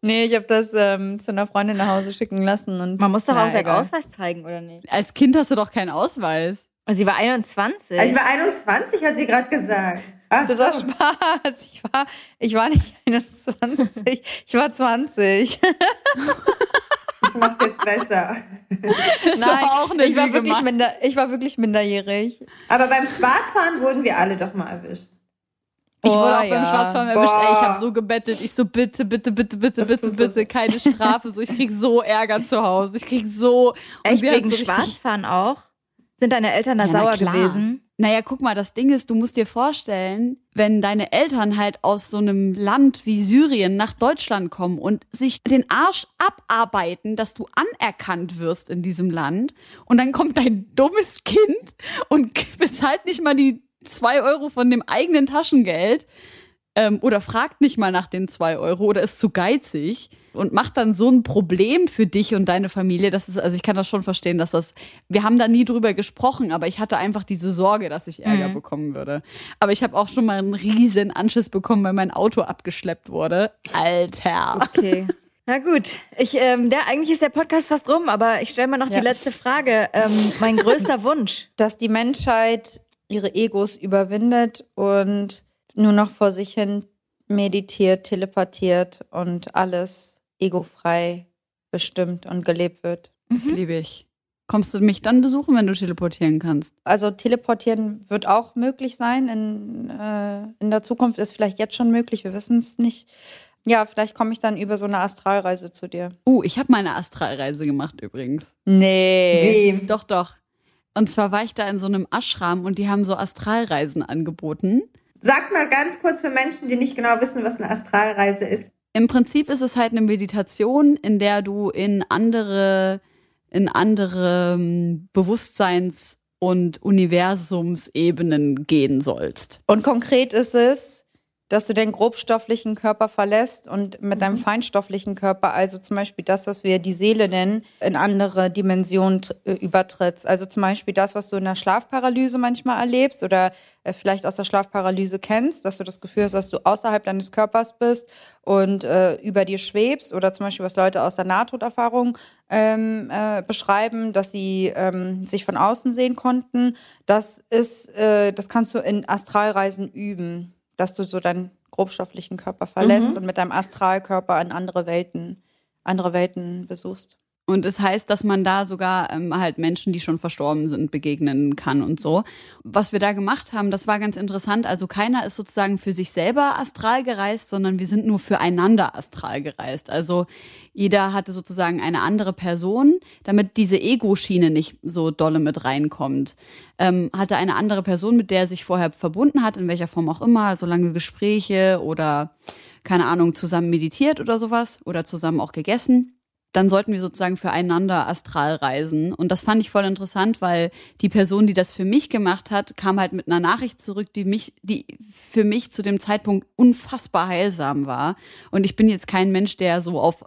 nee, ich habe das ähm, zu einer Freundin nach Hause schicken lassen. Und Man muss doch auch seinen. Ausweis zeigen, oder nicht? Als Kind hast du doch keinen Ausweis. Also sie war 21. Also ich war 21, hat sie gerade gesagt. Ach Das so. war Spaß. Ich war, ich war nicht 21, ich war 20. Das macht jetzt besser. Das war auch eine ich, war wirklich minder, ich war wirklich minderjährig. Aber beim Schwarzfahren wurden wir alle doch mal erwischt. Ich wurde Boah, auch beim ja. Schwarzfahren erwischt. Ey, ich habe so gebettelt. Ich so, bitte, bitte, bitte, bitte, Das bitte, tut so bitte, keine Strafe. So, ich krieg so Ärger zu Hause. Ich krieg so. Echt sie wegen so Schwarzfahren auch? Sind deine Eltern da Ja, na sauer klar. gewesen? Naja, guck mal, das Ding ist, du musst dir vorstellen, wenn deine Eltern halt aus so einem Land wie Syrien nach Deutschland kommen und sich den Arsch abarbeiten, dass du anerkannt wirst in diesem Land und dann kommt dein dummes Kind und bezahlt nicht mal die zwei Euro von dem eigenen Taschengeld ähm, oder fragt nicht mal nach den zwei Euro oder ist zu geizig und macht dann so ein Problem für dich und deine Familie. Das ist, also ich kann das schon verstehen, dass das, wir haben da nie drüber gesprochen, aber ich hatte einfach diese Sorge, dass ich Ärger bekommen würde. Aber ich habe auch schon mal einen riesen Anschiss bekommen, weil mein Auto abgeschleppt wurde. Alter. Okay. Na gut, ich, ähm, der, eigentlich ist der Podcast fast rum, aber ich stelle mal noch Ja. die letzte Frage. Ähm, mein größter Wunsch. Dass die Menschheit ihre Egos überwindet und nur noch vor sich hin meditiert, telepathiert und alles egofrei bestimmt und gelebt wird. Das liebe ich. Kommst du mich dann besuchen, wenn du teleportieren kannst? Also teleportieren wird auch möglich sein. In, äh, in der Zukunft ist vielleicht jetzt schon möglich, wir wissen es nicht. Ja, vielleicht komme ich dann über so eine Astralreise zu dir. Uh, ich habe meine Astralreise gemacht übrigens. Nee. Wem? Doch, doch. Und zwar war ich da in so einem Ashram und die haben so Astralreisen angeboten. Sag mal ganz kurz für Menschen, die nicht genau wissen, was eine Astralreise ist. Im Prinzip ist es halt eine Meditation, in der du in andere in andere ähm, Bewusstseins- und Universumsebenen gehen sollst. Und konkret ist es, dass du den grobstofflichen Körper verlässt und mit deinem mhm. feinstofflichen Körper, also zum Beispiel das, was wir die Seele nennen, in andere Dimensionen äh, übertrittst. Also zum Beispiel das, was du in der Schlafparalyse manchmal erlebst oder äh, vielleicht aus der Schlafparalyse kennst, dass du das Gefühl hast, dass du außerhalb deines Körpers bist und äh, über dir schwebst oder zum Beispiel was Leute aus der Nahtoderfahrung ähm, äh, beschreiben, dass sie ähm, sich von außen sehen konnten. Das ist, äh, das kannst du in Astralreisen üben dass du so deinen grobstofflichen Körper verlässt mhm. und mit deinem Astralkörper in andere Welten, andere Welten besuchst. Und es heißt, dass man da sogar ähm, halt Menschen, die schon verstorben sind, begegnen kann und so. Was wir da gemacht haben, das war ganz interessant. Also keiner ist sozusagen für sich selber astral gereist, sondern wir sind nur füreinander astral gereist. Also jeder hatte sozusagen eine andere Person, damit diese Ego-Schiene nicht so dolle mit reinkommt. Ähm, hatte eine andere Person, mit der er sich vorher verbunden hat, in welcher Form auch immer, so lange Gespräche oder keine Ahnung, zusammen meditiert oder sowas oder zusammen auch gegessen dann sollten wir sozusagen füreinander astral reisen. Und das fand ich voll interessant, weil die Person, die das für mich gemacht hat, kam halt mit einer Nachricht zurück, die mich, die für mich zu dem Zeitpunkt unfassbar heilsam war. Und ich bin jetzt kein Mensch, der so auf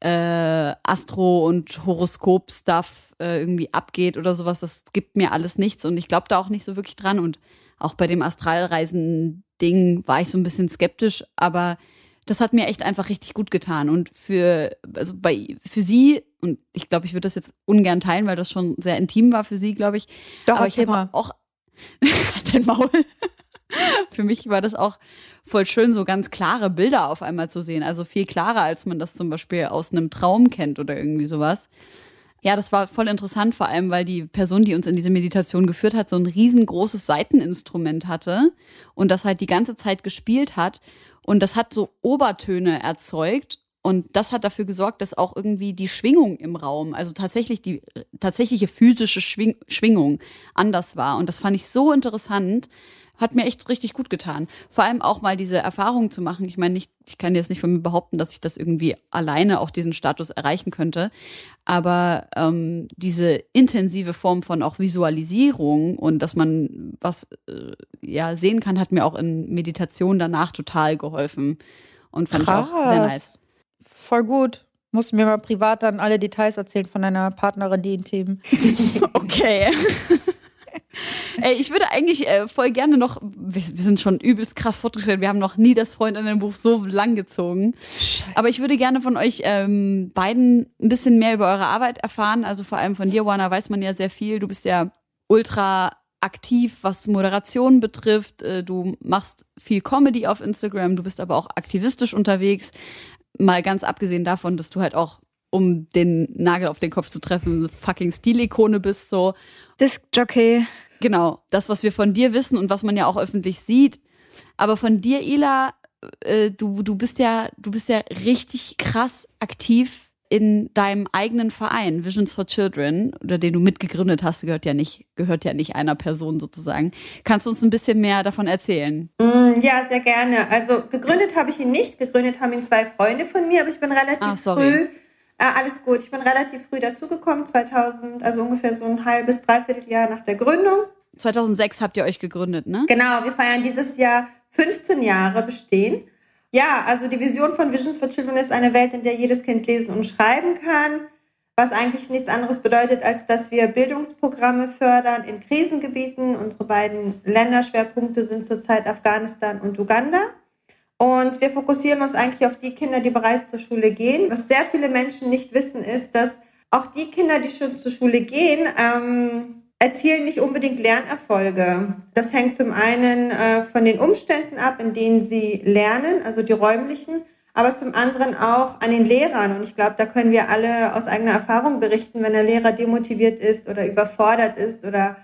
äh, Astro- und Horoskop-Stuff äh, irgendwie abgeht oder sowas. Das gibt mir alles nichts und ich glaube da auch nicht so wirklich dran. Und auch bei dem Astralreisen-Ding war ich so ein bisschen skeptisch, aber das hat mir echt einfach richtig gut getan. Und für, also bei, für sie, und ich glaube, ich würde das jetzt ungern teilen, weil das schon sehr intim war für sie, glaube ich. Doch, aber ich habe auch dein Maul. für mich war das auch voll schön, so ganz klare Bilder auf einmal zu sehen. Also viel klarer, als man das zum Beispiel aus einem Traum kennt oder irgendwie sowas. Ja, das war voll interessant, vor allem, weil die Person, die uns in diese Meditation geführt hat, so ein riesengroßes Seiteninstrument hatte und das halt die ganze Zeit gespielt hat. Und das hat so Obertöne erzeugt. Und das hat dafür gesorgt, dass auch irgendwie die Schwingung im Raum, also tatsächlich die tatsächliche physische Schwing Schwingung anders war. Und das fand ich so interessant, hat mir echt richtig gut getan. Vor allem auch mal diese Erfahrung zu machen. Ich meine, nicht, ich kann jetzt nicht von mir behaupten, dass ich das irgendwie alleine auch diesen Status erreichen könnte. Aber ähm, diese intensive Form von auch Visualisierung und dass man was äh, ja sehen kann, hat mir auch in Meditation danach total geholfen. Und fand Krass. ich auch sehr nice. Voll gut. Musst du mir mal privat dann alle Details erzählen von deiner Partnerin, die in Themen. okay. Ey, ich würde eigentlich äh, voll gerne noch, wir, wir, sind schon übelst krass fortgestellt, wir haben noch nie das Freundinnenbuch so lang gezogen. Aber ich würde gerne von euch ähm, beiden ein bisschen mehr über eure Arbeit erfahren. Also vor allem von dir, Juana, weiß man ja sehr viel. Du bist ja ultra aktiv, was Moderation betrifft. Äh, du machst viel Comedy auf Instagram, du bist aber auch aktivistisch unterwegs. Mal ganz abgesehen davon, dass du halt auch um den Nagel auf den Kopf zu treffen, fucking Stilikone bist, so. Disc-Jockey. Genau, das, was wir von dir wissen und was man ja auch öffentlich sieht. Aber von dir, Ila, äh, du, du bist ja, du bist ja richtig krass aktiv in deinem eigenen Verein, Visions for Children, oder den du mitgegründet hast, gehört ja nicht, gehört ja nicht einer Person sozusagen. Kannst du uns ein bisschen mehr davon erzählen? Mm, ja, sehr gerne. Also gegründet habe ich ihn nicht. Gegründet haben ihn zwei Freunde von mir, aber ich bin relativ ah, früh Ah, alles gut. Ich bin relativ früh dazugekommen, 2000, also ungefähr so ein halbes, dreiviertel Jahr nach der Gründung. 2006 habt ihr euch gegründet, ne? Genau, wir feiern dieses Jahr 15 Jahre bestehen. Ja, also die Vision von Visions for Children ist eine Welt, in der jedes Kind lesen und schreiben kann, was eigentlich nichts anderes bedeutet, als dass wir Bildungsprogramme fördern in Krisengebieten. Unsere beiden Länderschwerpunkte sind zurzeit Afghanistan und Uganda. Und wir fokussieren uns eigentlich auf die Kinder, die bereits zur Schule gehen. Was sehr viele Menschen nicht wissen, ist, dass auch die Kinder, die schon zur Schule gehen, ähm, erzielen nicht unbedingt Lernerfolge. Das hängt zum einen äh, von den Umständen ab, in denen sie lernen, also die räumlichen, aber zum anderen auch an den Lehrern. Und ich glaube, da können wir alle aus eigener Erfahrung berichten, wenn der Lehrer demotiviert ist oder überfordert ist oder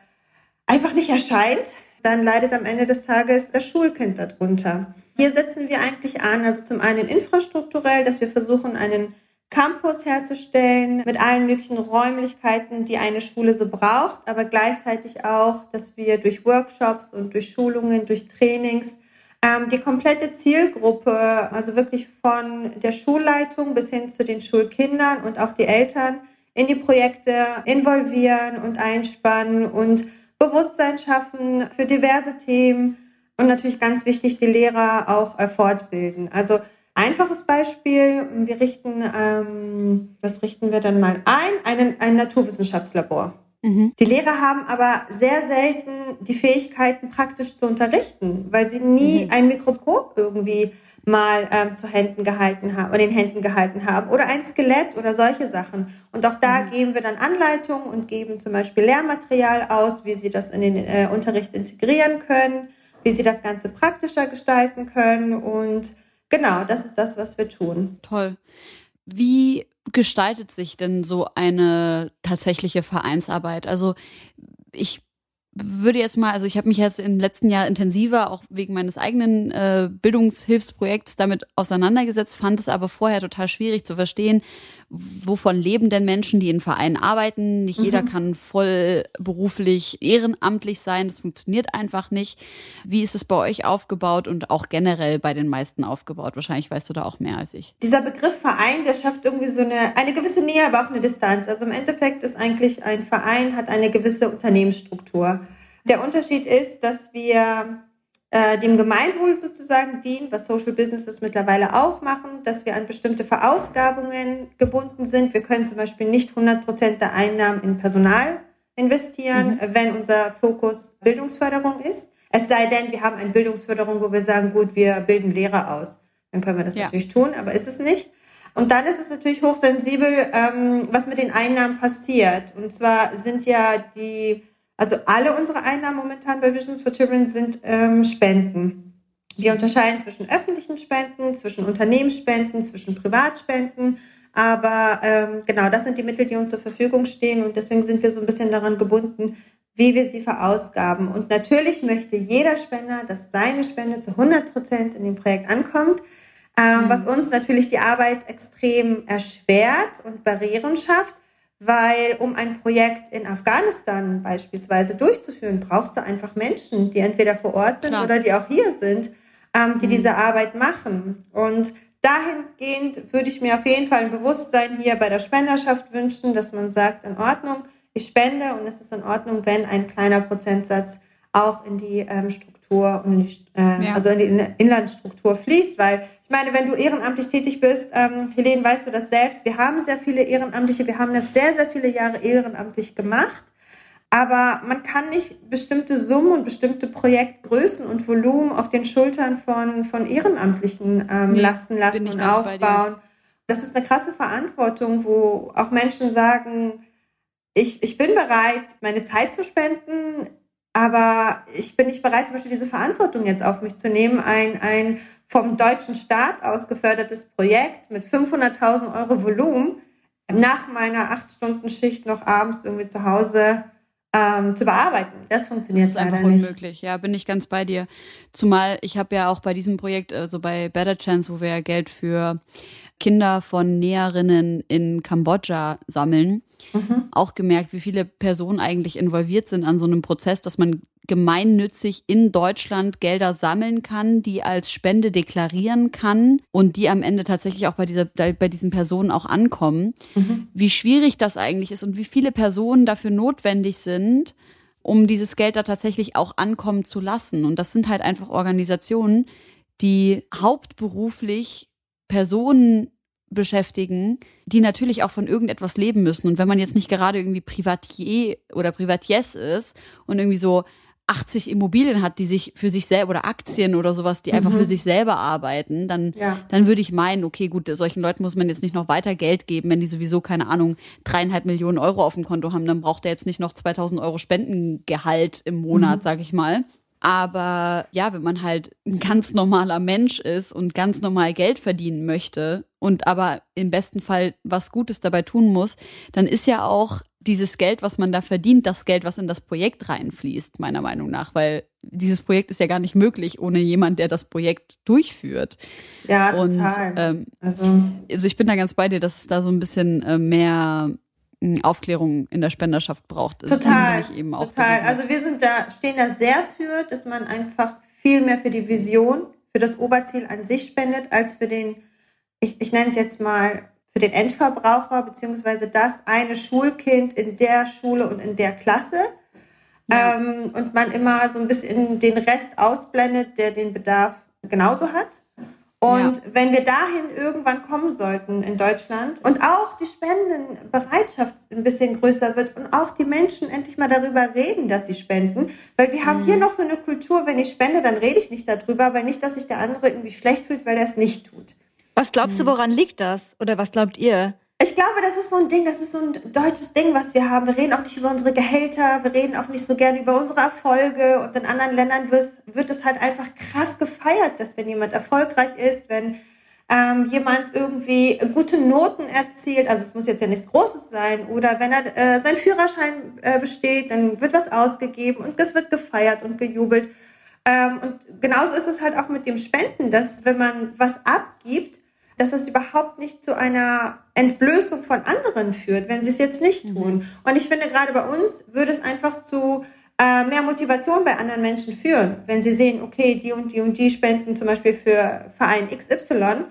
einfach nicht erscheint, dann leidet am Ende des Tages das Schulkind darunter. Hier setzen wir eigentlich an, also zum einen infrastrukturell, dass wir versuchen, einen Campus herzustellen mit allen möglichen Räumlichkeiten, die eine Schule so braucht, aber gleichzeitig auch, dass wir durch Workshops und durch Schulungen, durch Trainings ähm, die komplette Zielgruppe, also wirklich von der Schulleitung bis hin zu den Schulkindern und auch die Eltern in die Projekte involvieren und einspannen und Bewusstsein schaffen für diverse Themen und natürlich ganz wichtig, die Lehrer auch äh, fortbilden. Also einfaches Beispiel, wir richten, ähm, was richten wir dann mal ein? Einen, ein Naturwissenschaftslabor. Mhm. Die Lehrer haben aber sehr selten die Fähigkeiten, praktisch zu unterrichten, weil sie nie mhm. ein Mikroskop irgendwie mal ähm, zu Händen gehalten haben oder in den Händen gehalten haben oder ein Skelett oder solche Sachen. Und auch da mhm. geben wir dann Anleitungen und geben zum Beispiel Lehrmaterial aus, wie sie das in den äh, Unterricht integrieren können, wie sie das Ganze praktischer gestalten können und genau, das ist das, was wir tun. Toll. Wie gestaltet sich denn so eine tatsächliche Vereinsarbeit? Also ich würde jetzt mal, also ich habe mich jetzt im letzten Jahr intensiver, auch wegen meines eigenen äh, Bildungshilfsprojekts, damit auseinandergesetzt, fand es aber vorher total schwierig zu verstehen, wovon leben denn Menschen, die in Vereinen arbeiten. Nicht mhm. jeder kann voll beruflich ehrenamtlich sein, das funktioniert einfach nicht. Wie ist es bei euch aufgebaut und auch generell bei den meisten aufgebaut? Wahrscheinlich weißt du da auch mehr als ich. Dieser Begriff Verein, der schafft irgendwie so eine, eine gewisse Nähe, aber auch eine Distanz. Also im Endeffekt ist eigentlich ein Verein, hat eine gewisse Unternehmensstruktur. Der Unterschied ist, dass wir äh, dem Gemeinwohl sozusagen dienen, was Social Businesses mittlerweile auch machen, dass wir an bestimmte Verausgabungen gebunden sind. Wir können zum Beispiel nicht 100 Prozent der Einnahmen in Personal investieren, mhm. wenn unser Fokus Bildungsförderung ist. Es sei denn, wir haben eine Bildungsförderung, wo wir sagen, gut, wir bilden Lehrer aus. Dann können wir das ja. natürlich tun, aber ist es nicht. Und dann ist es natürlich hochsensibel, ähm, was mit den Einnahmen passiert. Und zwar sind ja die also alle unsere Einnahmen momentan bei Visions for Children sind ähm, Spenden. Wir unterscheiden zwischen öffentlichen Spenden, zwischen Unternehmensspenden, zwischen Privatspenden. Aber ähm, genau, das sind die Mittel, die uns zur Verfügung stehen. Und deswegen sind wir so ein bisschen daran gebunden, wie wir sie verausgaben. Und natürlich möchte jeder Spender, dass seine Spende zu 100 Prozent in dem Projekt ankommt. Ähm, mhm. Was uns natürlich die Arbeit extrem erschwert und Barrieren schafft weil um ein Projekt in Afghanistan beispielsweise durchzuführen, brauchst du einfach Menschen, die entweder vor Ort sind Klar. oder die auch hier sind, ähm, die mhm. diese Arbeit machen. Und dahingehend würde ich mir auf jeden Fall ein Bewusstsein hier bei der Spenderschaft wünschen, dass man sagt, in Ordnung, ich spende und es ist in Ordnung, wenn ein kleiner Prozentsatz auch in die ähm, Struktur und die, äh, ja. also in die Inlandsstruktur fließt, weil ich meine, wenn du ehrenamtlich tätig bist, ähm, Helene, weißt du das selbst, wir haben sehr viele Ehrenamtliche, wir haben das sehr, sehr viele Jahre ehrenamtlich gemacht. Aber man kann nicht bestimmte Summen und bestimmte Projektgrößen und Volumen auf den Schultern von, von Ehrenamtlichen ähm, nee, lasten lassen und aufbauen. Das ist eine krasse Verantwortung, wo auch Menschen sagen, ich, ich bin bereit, meine Zeit zu spenden, aber ich bin nicht bereit, zum Beispiel diese Verantwortung jetzt auf mich zu nehmen, ein, ein vom deutschen Staat aus gefördertes Projekt mit 500.000 Euro Volumen nach meiner acht Stunden Schicht noch abends irgendwie zu Hause ähm, zu bearbeiten. Das funktioniert das ist einfach nicht. unmöglich. Ja, bin ich ganz bei dir. Zumal ich habe ja auch bei diesem Projekt, also bei Better Chance, wo wir ja Geld für Kinder von Näherinnen in Kambodscha sammeln, mhm. auch gemerkt, wie viele Personen eigentlich involviert sind an so einem Prozess, dass man gemeinnützig in Deutschland Gelder sammeln kann, die als Spende deklarieren kann und die am Ende tatsächlich auch bei, dieser, bei diesen Personen auch ankommen. Mhm. Wie schwierig das eigentlich ist und wie viele Personen dafür notwendig sind, um dieses Geld da tatsächlich auch ankommen zu lassen. Und das sind halt einfach Organisationen, die hauptberuflich Personen beschäftigen, die natürlich auch von irgendetwas leben müssen. Und wenn man jetzt nicht gerade irgendwie Privatier oder Privatiers ist und irgendwie so 80 Immobilien hat, die sich für sich selber oder Aktien oder sowas, die einfach mhm. für sich selber arbeiten, dann, ja. dann würde ich meinen, okay, gut, solchen Leuten muss man jetzt nicht noch weiter Geld geben, wenn die sowieso, keine Ahnung, dreieinhalb Millionen Euro auf dem Konto haben, dann braucht er jetzt nicht noch 2000 Euro Spendengehalt im Monat, mhm. sag ich mal. Aber ja, wenn man halt ein ganz normaler Mensch ist und ganz normal Geld verdienen möchte und aber im besten Fall was Gutes dabei tun muss, dann ist ja auch dieses Geld, was man da verdient, das Geld, was in das Projekt reinfließt, meiner Meinung nach, weil dieses Projekt ist ja gar nicht möglich ohne jemand, der das Projekt durchführt. Ja, total. Und, ähm, also, also ich bin da ganz bei dir, dass es da so ein bisschen äh, mehr hm, Aufklärung in der Spenderschaft braucht. Total, total. Also wir sind da, stehen da sehr für, dass man einfach viel mehr für die Vision, für das Oberziel an sich spendet, als für den, ich, ich nenne es jetzt mal für den Endverbraucher beziehungsweise das eine Schulkind in der Schule und in der Klasse. Ja. Ähm, und man immer so ein bisschen den Rest ausblendet, der den Bedarf genauso hat. Und ja. wenn wir dahin irgendwann kommen sollten in Deutschland und auch die Spendenbereitschaft ein bisschen größer wird und auch die Menschen endlich mal darüber reden, dass sie spenden, weil wir haben mhm. hier noch so eine Kultur, wenn ich spende, dann rede ich nicht darüber, weil nicht, dass sich der andere irgendwie schlecht fühlt, weil er es nicht tut. Was glaubst du, woran liegt das? Oder was glaubt ihr? Ich glaube, das ist so ein Ding, das ist so ein deutsches Ding, was wir haben. Wir reden auch nicht über unsere Gehälter, wir reden auch nicht so gerne über unsere Erfolge. Und in anderen Ländern wird es halt einfach krass gefeiert, dass wenn jemand erfolgreich ist, wenn ähm, jemand irgendwie gute Noten erzielt, also es muss jetzt ja nichts Großes sein, oder wenn er äh, seinen Führerschein äh, besteht, dann wird was ausgegeben und es wird gefeiert und gejubelt. Ähm, und genauso ist es halt auch mit dem Spenden, dass wenn man was abgibt, dass es überhaupt nicht zu einer Entblößung von anderen führt, wenn sie es jetzt nicht mhm. tun. Und ich finde, gerade bei uns würde es einfach zu äh, mehr Motivation bei anderen Menschen führen, wenn sie sehen, okay, die und die und die spenden zum Beispiel für Verein XY.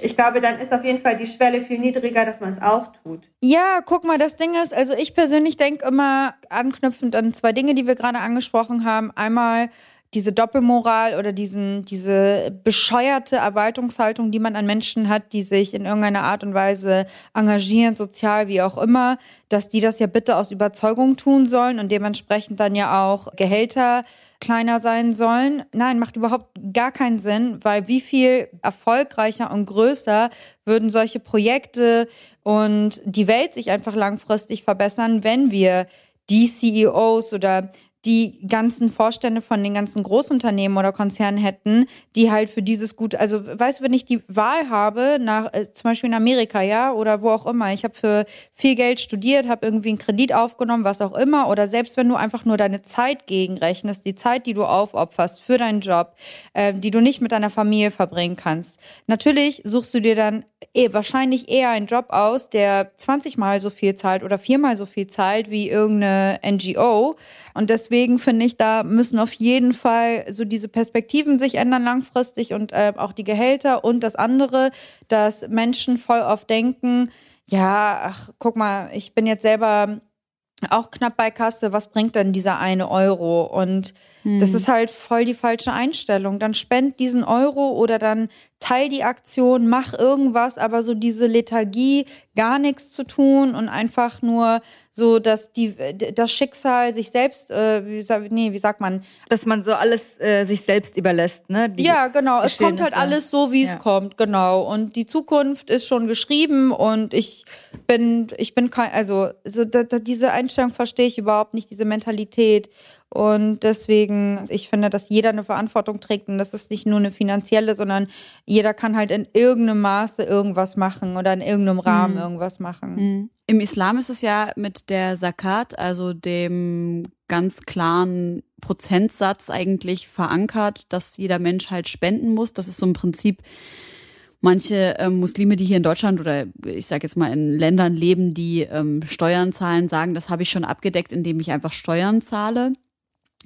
Ich glaube, dann ist auf jeden Fall die Schwelle viel niedriger, dass man es auch tut. Ja, guck mal, das Ding ist, also ich persönlich denke immer anknüpfend an zwei Dinge, die wir gerade angesprochen haben. Einmal diese Doppelmoral oder diesen, diese bescheuerte Erwartungshaltung, die man an Menschen hat, die sich in irgendeiner Art und Weise engagieren, sozial, wie auch immer, dass die das ja bitte aus Überzeugung tun sollen und dementsprechend dann ja auch Gehälter kleiner sein sollen. Nein, macht überhaupt gar keinen Sinn, weil wie viel erfolgreicher und größer würden solche Projekte und die Welt sich einfach langfristig verbessern, wenn wir die CEOs oder die ganzen Vorstände von den ganzen Großunternehmen oder Konzernen hätten, die halt für dieses Gut, also weißt du, wenn ich die Wahl habe, nach, äh, zum Beispiel in Amerika, ja, oder wo auch immer, ich habe für viel Geld studiert, habe irgendwie einen Kredit aufgenommen, was auch immer, oder selbst wenn du einfach nur deine Zeit gegenrechnest, die Zeit, die du aufopferst für deinen Job, äh, die du nicht mit deiner Familie verbringen kannst. Natürlich suchst du dir dann eh, wahrscheinlich eher einen Job aus, der 20 mal so viel zahlt oder viermal so viel zahlt wie irgendeine NGO. Und deswegen finde ich, da müssen auf jeden Fall so diese Perspektiven sich ändern langfristig und äh, auch die Gehälter und das andere, dass Menschen voll oft denken, ja, ach, guck mal, ich bin jetzt selber auch knapp bei Kasse, was bringt denn dieser eine Euro? Und hm. das ist halt voll die falsche Einstellung. Dann spend diesen Euro oder dann teil die Aktion, mach irgendwas, aber so diese Lethargie, gar nichts zu tun und einfach nur so, dass die, das Schicksal sich selbst, äh, wie, nee, wie sagt man? Dass man so alles äh, sich selbst überlässt, ne? Die ja, genau. Es kommt halt alles so, wie ja. es kommt, genau. Und die Zukunft ist schon geschrieben und ich bin, ich bin kein, also so, da, da, diese Einstellung verstehe ich überhaupt nicht, diese Mentalität. Und deswegen, ich finde, dass jeder eine Verantwortung trägt und das ist nicht nur eine finanzielle, sondern jeder kann halt in irgendeinem Maße irgendwas machen oder in irgendeinem Rahmen mhm. irgendwas machen. Mhm. Im Islam ist es ja mit der Zakat, also dem ganz klaren Prozentsatz eigentlich verankert, dass jeder Mensch halt spenden muss. Das ist so im Prinzip manche ähm, Muslime, die hier in Deutschland oder ich sage jetzt mal in Ländern leben, die ähm, Steuern zahlen, sagen, das habe ich schon abgedeckt, indem ich einfach Steuern zahle.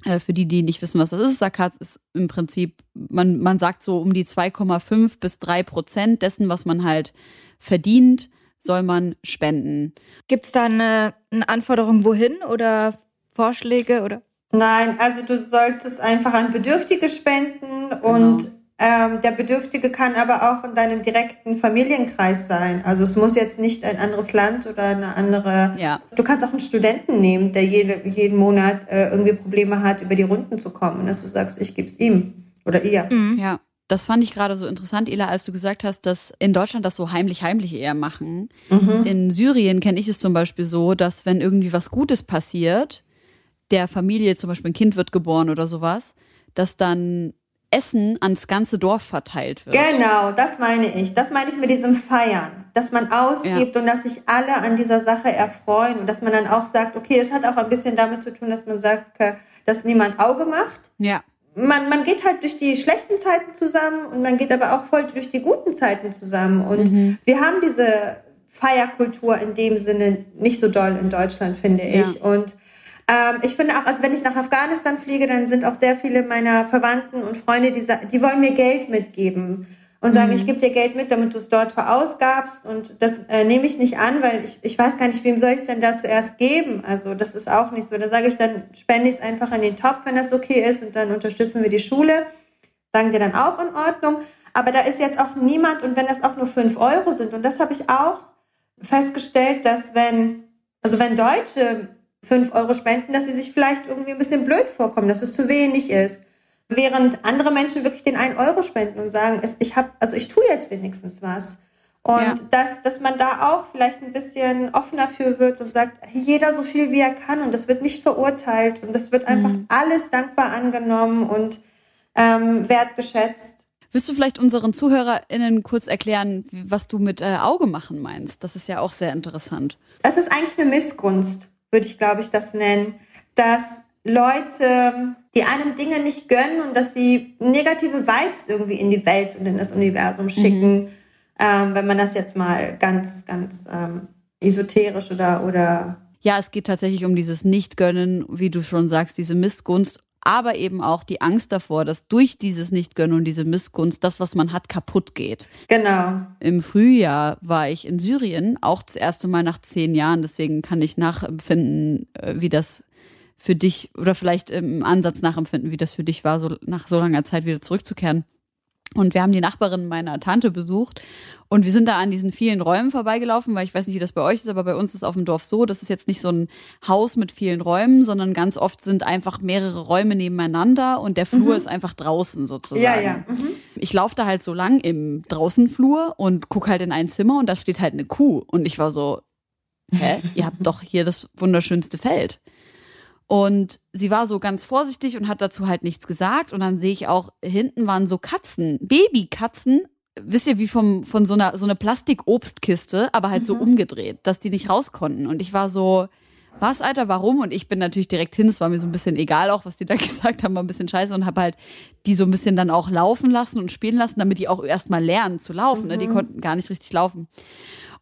Äh, für die, die nicht wissen, was das ist, Zakat ist im Prinzip, man, man sagt so um die 2,5 bis 3 Prozent dessen, was man halt verdient, soll man spenden. Gibt es da eine, eine Anforderung wohin oder Vorschläge oder? Nein, also du sollst es einfach an Bedürftige spenden genau. und ähm, der Bedürftige kann aber auch in deinem direkten Familienkreis sein. Also es muss jetzt nicht ein anderes Land oder eine andere. Ja. Du kannst auch einen Studenten nehmen, der jede, jeden Monat äh, irgendwie Probleme hat, über die Runden zu kommen. Und dass du sagst, ich gebe es ihm oder ihr. Mhm. Ja. Das fand ich gerade so interessant, Ela, als du gesagt hast, dass in Deutschland das so heimlich, heimlich eher machen. Mhm. In Syrien kenne ich es zum Beispiel so, dass wenn irgendwie was Gutes passiert, der Familie zum Beispiel ein Kind wird geboren oder sowas, dass dann Essen ans ganze Dorf verteilt wird. Genau, das meine ich. Das meine ich mit diesem Feiern, dass man ausgibt ja. und dass sich alle an dieser Sache erfreuen und dass man dann auch sagt, okay, es hat auch ein bisschen damit zu tun, dass man sagt, dass niemand Auge macht. Ja. Man, man geht halt durch die schlechten Zeiten zusammen und man geht aber auch voll durch die guten Zeiten zusammen. Und mhm. wir haben diese Feierkultur in dem Sinne nicht so doll in Deutschland, finde ich. Ja. Und ähm, ich finde auch, also wenn ich nach Afghanistan fliege, dann sind auch sehr viele meiner Verwandten und Freunde, die, die wollen mir Geld mitgeben. und sagen, mhm. ich gebe dir Geld mit, damit du es dort verausgabst. Und das äh, nehme ich nicht an, weil ich, ich weiß gar nicht, wem soll ich es denn da zuerst geben. Also das ist auch nicht so. Da sage ich, dann spende ich es einfach in den Topf, wenn das okay ist, und dann unterstützen wir die Schule. Sagen die dann auch in Ordnung. Aber da ist jetzt auch niemand, und wenn das auch nur fünf Euro sind, und das habe ich auch festgestellt, dass wenn, also wenn Deutsche fünf Euro spenden, dass sie sich vielleicht irgendwie ein bisschen blöd vorkommen, dass es zu wenig ist. Während andere Menschen wirklich den einen Euro spenden und sagen, ich habe, also ich tue jetzt wenigstens was. Und ja. dass, dass man da auch vielleicht ein bisschen offener für wird und sagt, jeder so viel wie er kann und das wird nicht verurteilt und das wird einfach mhm. alles dankbar angenommen und ähm, wertgeschätzt. Willst du vielleicht unseren ZuhörerInnen kurz erklären, was du mit äh, Auge machen meinst? Das ist ja auch sehr interessant. Das ist eigentlich eine Missgunst, würde ich, glaube ich, das nennen. Dass Leute, die einem Dinge nicht gönnen und dass sie negative Vibes irgendwie in die Welt und in das Universum schicken, mhm. ähm, wenn man das jetzt mal ganz, ganz ähm, esoterisch oder, oder ja, es geht tatsächlich um dieses Nicht-Gönnen, wie du schon sagst, diese Missgunst, aber eben auch die Angst davor, dass durch dieses Nicht-Gönnen und diese Missgunst das, was man hat, kaputt geht. Genau. Im Frühjahr war ich in Syrien, auch das erste Mal nach zehn Jahren, deswegen kann ich nachempfinden, äh, wie das für dich oder vielleicht im Ansatz nachempfinden, wie das für dich war, so nach so langer Zeit wieder zurückzukehren. Und wir haben die Nachbarin meiner Tante besucht und wir sind da an diesen vielen Räumen vorbeigelaufen, weil ich weiß nicht, wie das bei euch ist, aber bei uns ist auf dem Dorf so, das ist jetzt nicht so ein Haus mit vielen Räumen, sondern ganz oft sind einfach mehrere Räume nebeneinander und der Flur mhm. ist einfach draußen sozusagen. Ja, ja. Mhm. Ich laufe da halt so lang im Draußenflur und gucke halt in ein Zimmer und da steht halt eine Kuh und ich war so, hä, ihr habt doch hier das wunderschönste Feld. Und sie war so ganz vorsichtig und hat dazu halt nichts gesagt. Und dann sehe ich auch, hinten waren so Katzen, Babykatzen. Wisst ihr, wie vom, von so einer, so einer Plastikobstkiste, aber halt mhm. so umgedreht, dass die nicht raus konnten. Und ich war so, was, Alter, warum? Und ich bin natürlich direkt hin, es war mir so ein bisschen egal auch, was die da gesagt haben, war ein bisschen scheiße und habe halt die so ein bisschen dann auch laufen lassen und spielen lassen, damit die auch erstmal lernen zu laufen. Mhm. Ne? Die mhm. konnten gar nicht richtig laufen.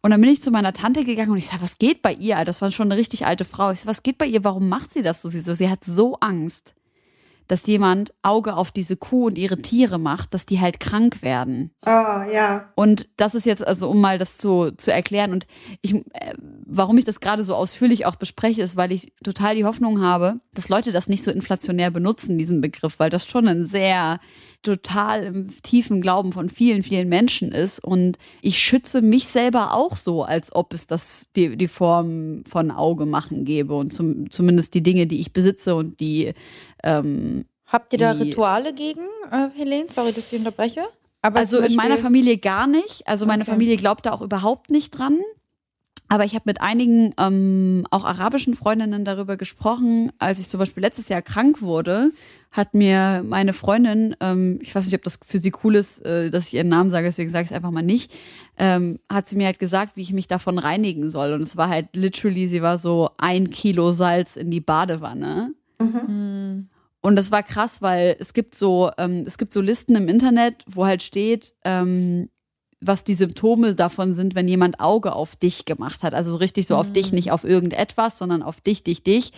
Und dann bin ich zu meiner Tante gegangen und ich sage, was geht bei ihr? Das war schon eine richtig alte Frau. Ich sage, was geht bei ihr? Warum macht sie das so? Sie so, sie hat so Angst, dass jemand Auge auf diese Kuh und ihre Tiere macht, dass die halt krank werden. Oh, ja. Und das ist jetzt also, um mal das zu, zu erklären und ich, äh, warum ich das gerade so ausführlich auch bespreche, ist, weil ich total die Hoffnung habe, dass Leute das nicht so inflationär benutzen, diesen Begriff, weil das schon ein sehr total im tiefen Glauben von vielen, vielen Menschen ist. Und ich schütze mich selber auch so, als ob es das die, die Form von Auge machen gäbe und zum, zumindest die Dinge, die ich besitze und die. Ähm, Habt ihr da Rituale gegen, äh, Helene? Sorry, dass ich unterbreche. Aber also in meiner Familie gar nicht. Also meine okay. Familie glaubt da auch überhaupt nicht dran. Aber ich habe mit einigen ähm, auch arabischen Freundinnen darüber gesprochen. Als ich zum Beispiel letztes Jahr krank wurde, hat mir meine Freundin, ähm, ich weiß nicht, ob das für sie cool ist, äh, dass ich ihren Namen sage, deswegen sage ich es einfach mal nicht, ähm, hat sie mir halt gesagt, wie ich mich davon reinigen soll. Und es war halt literally, sie war so ein Kilo Salz in die Badewanne. Mhm. Und das war krass, weil es gibt so, ähm, es gibt so Listen im Internet, wo halt steht, ähm, was die Symptome davon sind, wenn jemand Auge auf dich gemacht hat. Also richtig so auf mhm. dich, nicht auf irgendetwas, sondern auf dich, dich, dich.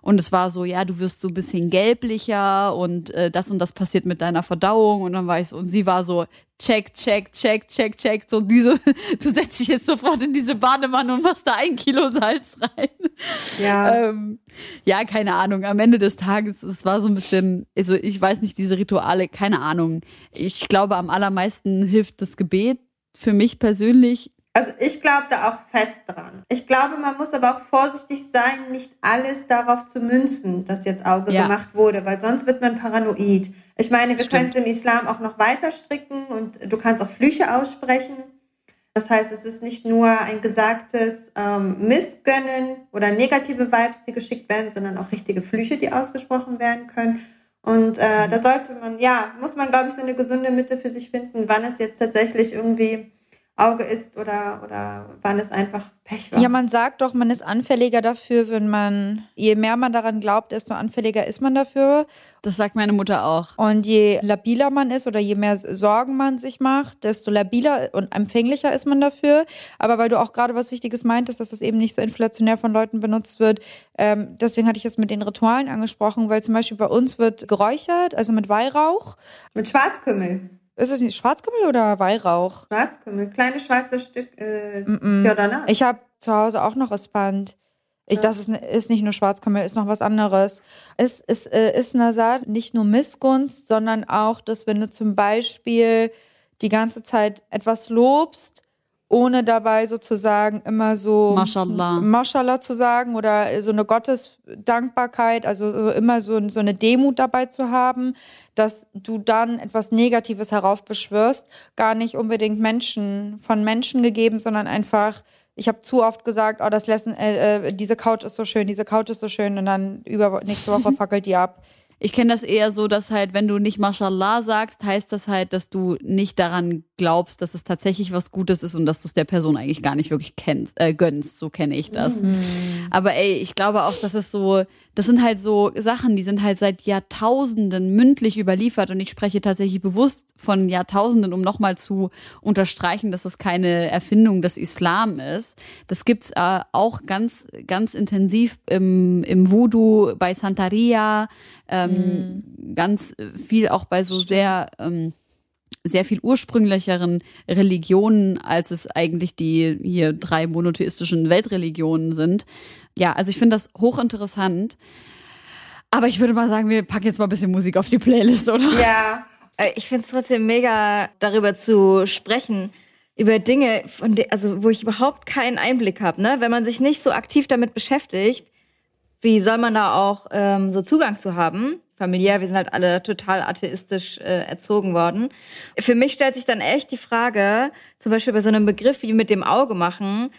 Und es war so, ja, du wirst so ein bisschen gelblicher und äh, das und das passiert mit deiner Verdauung. Und dann war ich so, und sie war so, check, check, check, check, check. So diese, du setzt dich jetzt sofort in diese Badewanne und machst da ein Kilo Salz rein. Ja. ähm, ja, keine Ahnung. Am Ende des Tages, es war so ein bisschen, also ich weiß nicht, diese Rituale, keine Ahnung. Ich glaube, am allermeisten hilft das Gebet für mich persönlich. Also ich glaube da auch fest dran. Ich glaube, man muss aber auch vorsichtig sein, nicht alles darauf zu münzen, dass jetzt Auge ja. gemacht wurde, weil sonst wird man paranoid. Ich meine, wir können es im Islam auch noch weiter stricken und du kannst auch Flüche aussprechen. Das heißt, es ist nicht nur ein gesagtes ähm, Missgönnen oder negative Vibes, die geschickt werden, sondern auch richtige Flüche, die ausgesprochen werden können. Und äh, da sollte man, ja, muss man, glaube ich, so eine gesunde Mitte für sich finden, wann es jetzt tatsächlich irgendwie Auge ist oder, oder wann es einfach Pech war. Ja, man sagt doch, man ist anfälliger dafür, wenn man, je mehr man daran glaubt, desto anfälliger ist man dafür. Das sagt meine Mutter auch. Und je labiler man ist oder je mehr Sorgen man sich macht, desto labiler und empfänglicher ist man dafür. Aber weil du auch gerade was Wichtiges meintest, dass das eben nicht so inflationär von Leuten benutzt wird, ähm, deswegen hatte ich es mit den Ritualen angesprochen, weil zum Beispiel bei uns wird geräuchert, also mit Weihrauch. Mit Schwarzkümmel ist es nicht Schwarzkümmel oder Weihrauch? Schwarzkümmel, kleine schwarze Stück. Äh, Mm -mm. Ich habe zu Hause auch noch Espand. Ich, Ja. Das ist, ist nicht nur Schwarzkümmel, ist noch was anderes. Es ist, äh, ist Nasar nicht nur Missgunst, sondern auch, dass wenn du zum Beispiel die ganze Zeit etwas lobst, ohne dabei sozusagen immer so Mashallah. Mashallah zu sagen oder so eine Gottesdankbarkeit, also so immer so, so eine Demut dabei zu haben, dass du dann etwas Negatives heraufbeschwörst, gar nicht unbedingt Menschen von Menschen gegeben, sondern einfach ich habe zu oft gesagt, oh, das Lesson, äh, äh, diese Couch ist so schön, diese Couch ist so schön und dann über nächste Woche fackelt die ab. Ich kenne das eher so, dass halt, wenn du nicht Mashallah sagst, heißt das halt, dass du nicht daran glaubst, dass es tatsächlich was Gutes ist und dass du es der Person eigentlich gar nicht wirklich kennst, äh, gönnst. So kenne ich das. Aber ey, ich glaube auch, dass es so, das sind halt so Sachen, die sind halt seit Jahrtausenden mündlich überliefert und ich spreche tatsächlich bewusst von Jahrtausenden, um nochmal zu unterstreichen, dass es keine Erfindung des Islam ist. Das gibt's äh, auch ganz, ganz intensiv im, im Voodoo, bei Santeria, ähm, ganz viel auch bei so sehr, ähm, sehr viel ursprünglicheren Religionen, als es eigentlich die hier drei monotheistischen Weltreligionen sind. Ja, also ich finde das hochinteressant. Aber ich würde mal sagen, wir packen jetzt mal ein bisschen Musik auf die Playlist, oder? Ja, Äh, Ich finde es trotzdem mega, darüber zu sprechen, über Dinge, von de also wo ich überhaupt keinen Einblick habe. Ne? Wenn man sich nicht so aktiv damit beschäftigt, wie soll man da auch ähm, so Zugang zu haben? Familiär, wir sind halt alle total atheistisch äh, erzogen worden. Für mich stellt sich dann echt die Frage, zum Beispiel bei so einem Begriff wie mit dem Auge machen,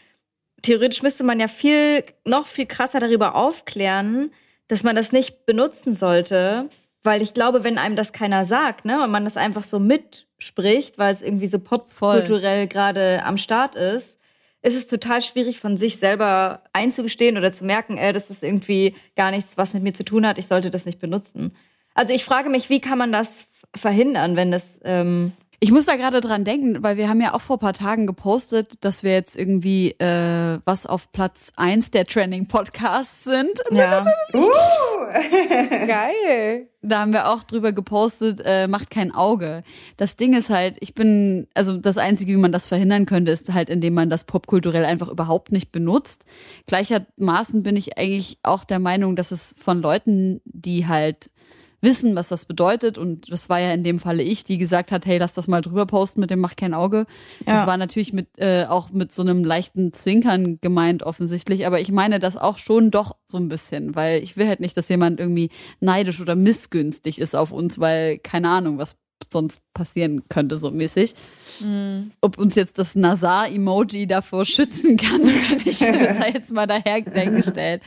theoretisch müsste man ja viel, noch viel krasser darüber aufklären, dass man das nicht benutzen sollte, weil ich glaube, wenn einem das keiner sagt, ne, und man das einfach so mitspricht, weil es irgendwie so popkulturell gerade am Start ist, ist es total schwierig von sich selber einzugestehen oder zu merken, äh, das ist irgendwie gar nichts, was mit mir zu tun hat, ich sollte das nicht benutzen. Also ich frage mich, wie kann man das verhindern, wenn das ähm, Ich muss da gerade dran denken, weil wir haben ja auch vor ein paar Tagen gepostet, dass wir jetzt irgendwie äh, was auf Platz eins der Trending Podcasts sind. ja. Geil. Da haben wir auch drüber gepostet, äh, macht kein Auge. Das Ding ist halt, ich bin, also das Einzige, wie man das verhindern könnte, ist halt, indem man das popkulturell einfach überhaupt nicht benutzt. Gleichermaßen bin ich eigentlich auch der Meinung, dass es von Leuten, die halt wissen, was das bedeutet, und das war ja in dem Falle ich, die gesagt hat, hey, lass das mal drüber posten mit dem macht kein Auge. Das Ja. war natürlich mit äh, auch mit so einem leichten Zwinkern gemeint offensichtlich, aber ich meine das auch schon doch so ein bisschen, weil ich will halt nicht, dass jemand irgendwie neidisch oder missgünstig ist auf uns, weil keine Ahnung, was sonst passieren könnte so mäßig. Ob uns jetzt das Nazar-Emoji davor schützen kann oder nicht, sei jetzt mal daher dahingestellt.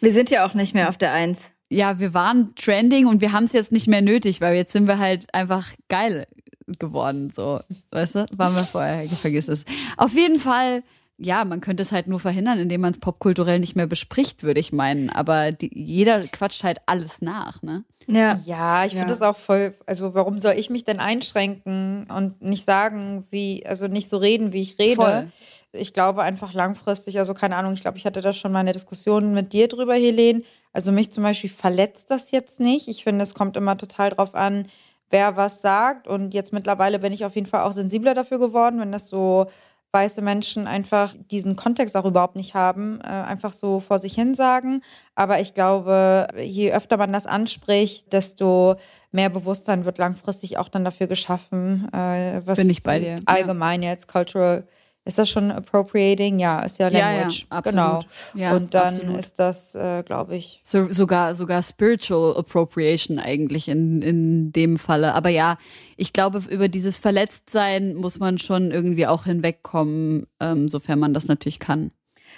Wir sind ja auch nicht mehr auf der Eins. Ja, wir waren trending und wir haben es jetzt nicht mehr nötig, weil jetzt sind wir halt einfach geil geworden, so, weißt du? Waren wir vorher, vergiss es. Auf jeden Fall, ja, man könnte es halt nur verhindern, indem man es popkulturell nicht mehr bespricht, würde ich meinen. Aber die, jeder quatscht halt alles nach, ne? Ja. Ja, ich Ja. finde das auch voll, also warum soll ich mich denn einschränken und nicht sagen, wie, also nicht so reden, wie ich rede? Voll. Ich glaube einfach langfristig, also keine Ahnung, ich glaube, ich hatte da schon mal eine Diskussion mit dir drüber, Helene. Also mich zum Beispiel verletzt das jetzt nicht. Ich finde, es kommt immer total drauf an, wer was sagt. Und jetzt mittlerweile bin ich auf jeden Fall auch sensibler dafür geworden, wenn das so weiße Menschen einfach diesen Kontext auch überhaupt nicht haben, äh, einfach so vor sich hin sagen. Aber ich glaube, je öfter man das anspricht, desto mehr Bewusstsein wird langfristig auch dann dafür geschaffen, äh, was Bin ich bei dir, ja. allgemein jetzt cultural ist das schon appropriating? Ja, ist ja Ja, ja, Language. absolut. Genau. Ja, Und dann absolut. ist das, äh, glaube ich, So, sogar, sogar Spiritual Appropriation eigentlich in, in dem Falle. Aber ja, ich glaube, über dieses Verletztsein muss man schon irgendwie auch hinwegkommen, ähm, sofern man das natürlich kann.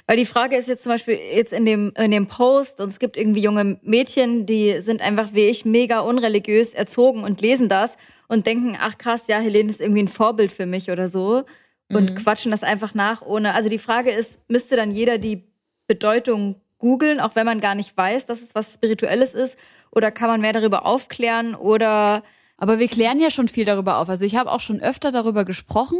Weil die Frage ist jetzt zum Beispiel jetzt in dem, in dem Post und es gibt irgendwie junge Mädchen, die sind einfach wie ich mega unreligiös erzogen und lesen das und denken, ach krass, ja, Helene ist irgendwie ein Vorbild für mich oder so und quatschen das einfach nach ohne. Also die Frage ist, müsste dann jeder die Bedeutung googeln, auch wenn man gar nicht weiß, dass es was Spirituelles ist? Oder kann man mehr darüber aufklären oder Aber wir klären ja schon viel darüber auf. Also ich habe auch schon öfter darüber gesprochen,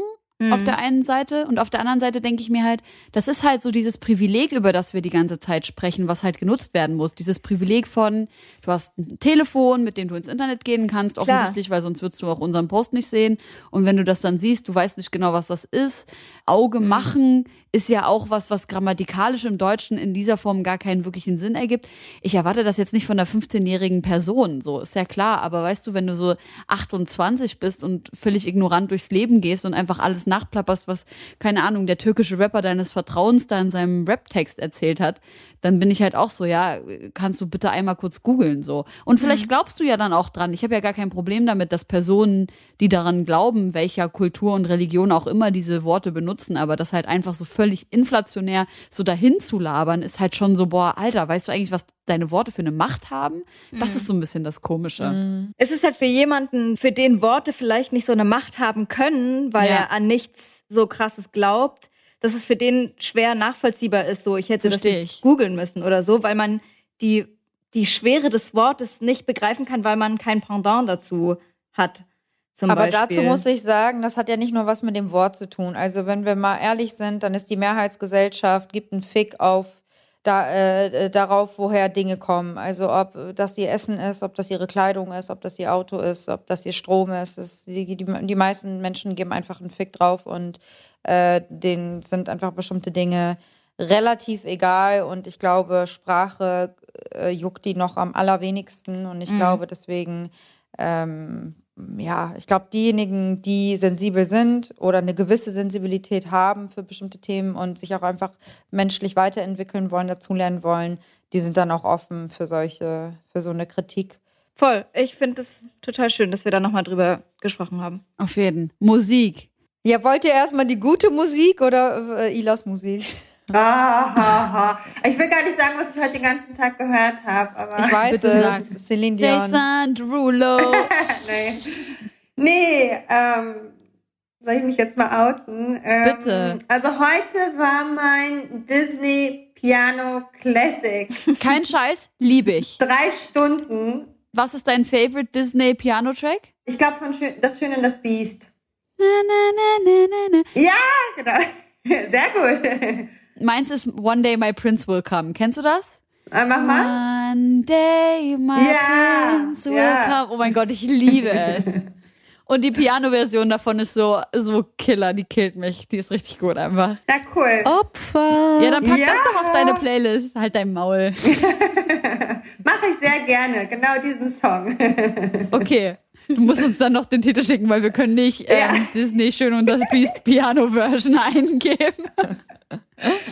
auf der einen Seite und auf der anderen Seite denke ich mir halt, das ist halt so dieses Privileg, über das wir die ganze Zeit sprechen, was halt genutzt werden muss. Dieses Privileg von, du hast ein Telefon, mit dem du ins Internet gehen kannst, Klar. offensichtlich, weil sonst würdest du auch unseren Post nicht sehen. Und wenn du das dann siehst, du weißt nicht genau, was das ist. Auge machen ist ja auch was, was grammatikalisch im Deutschen in dieser Form gar keinen wirklichen Sinn ergibt. Ich erwarte das jetzt nicht von einer 15-jährigen Person, so ist ja klar. Aber weißt du, wenn du so 28 bist und völlig ignorant durchs Leben gehst und einfach alles nachplapperst, was, keine Ahnung, der türkische Rapper deines Vertrauens da in seinem Rap-Text erzählt hat, dann bin ich halt auch so, ja, kannst du bitte einmal kurz googeln, so. Und vielleicht glaubst du ja dann auch dran. Ich habe ja gar kein Problem damit, dass Personen, die daran glauben, welcher Kultur und Religion auch immer diese Worte benutzen, aber das halt einfach so völlig inflationär so dahin zu labern, ist halt schon so, boah, Alter, weißt du eigentlich, was deine Worte für eine Macht haben? Das ist so ein bisschen das Komische. Es ist halt für jemanden, für den Worte vielleicht nicht so eine Macht haben können, weil Ja. er an nichts so krasses glaubt, dass es für den schwer nachvollziehbar ist. So, ich hätte Versteh das ich. jetzt googeln müssen oder so, weil man die, die Schwere des Wortes nicht begreifen kann, weil man kein Pendant dazu hat. Zum Aber Beispiel. dazu muss ich sagen, das hat ja nicht nur was mit dem Wort zu tun. Also wenn wir mal ehrlich sind, dann ist die Mehrheitsgesellschaft, gibt einen Fick auf da, äh, darauf, woher Dinge kommen. Also ob das ihr Essen ist, ob das ihre Kleidung ist, ob das ihr Auto ist, ob das ihr Strom ist. Das, die, die, die meisten Menschen geben einfach einen Fick drauf und äh, denen sind einfach bestimmte Dinge relativ egal. Und ich glaube, Sprache äh, juckt die noch am allerwenigsten. Und ich glaube deswegen ähm, ja, ich glaube, diejenigen, die sensibel sind oder eine gewisse Sensibilität haben für bestimmte Themen und sich auch einfach menschlich weiterentwickeln wollen, dazulernen wollen, die sind dann auch offen für solche, für so eine Kritik. Voll. Ich finde es total schön, dass wir da nochmal drüber gesprochen haben. Auf jeden. Musik. Ja, wollt ihr erstmal die gute Musik oder äh, Ilas Musik? Ah, ha, ha. Ich will gar nicht sagen, was ich heute den ganzen Tag gehört habe, aber. Ich weiß Bitte es, sag. es ist Celine Dion. Jason Derulo. nee. Nee, ähm, soll ich mich jetzt mal outen? Ähm, Bitte. Also heute war mein Disney Piano Classic. Kein Scheiß, liebe ich. Drei Stunden. Was ist dein favorite Disney Piano Track? Ich glaube von Schön, Das Schöne und das Biest. Na, na, na, na, na, na. Ja, genau. Sehr gut. Meins ist One Day My Prince Will Come. Kennst du das? Äh, mach mal. One Day My Ja, Prince Will ja. Come. Oh mein Gott, ich liebe es. Und die Piano-Version davon ist so, so Killer, die killt mich. Die ist richtig gut einfach. Na cool. Opfer. Ja, dann pack Ja. das doch auf deine Playlist. Halt dein Maul. Mache ich sehr gerne. Genau diesen Song. Okay. Du musst uns dann noch den Titel schicken, weil wir können nicht ähm, Ja. Disney Schön und das Beast Piano Version eingeben.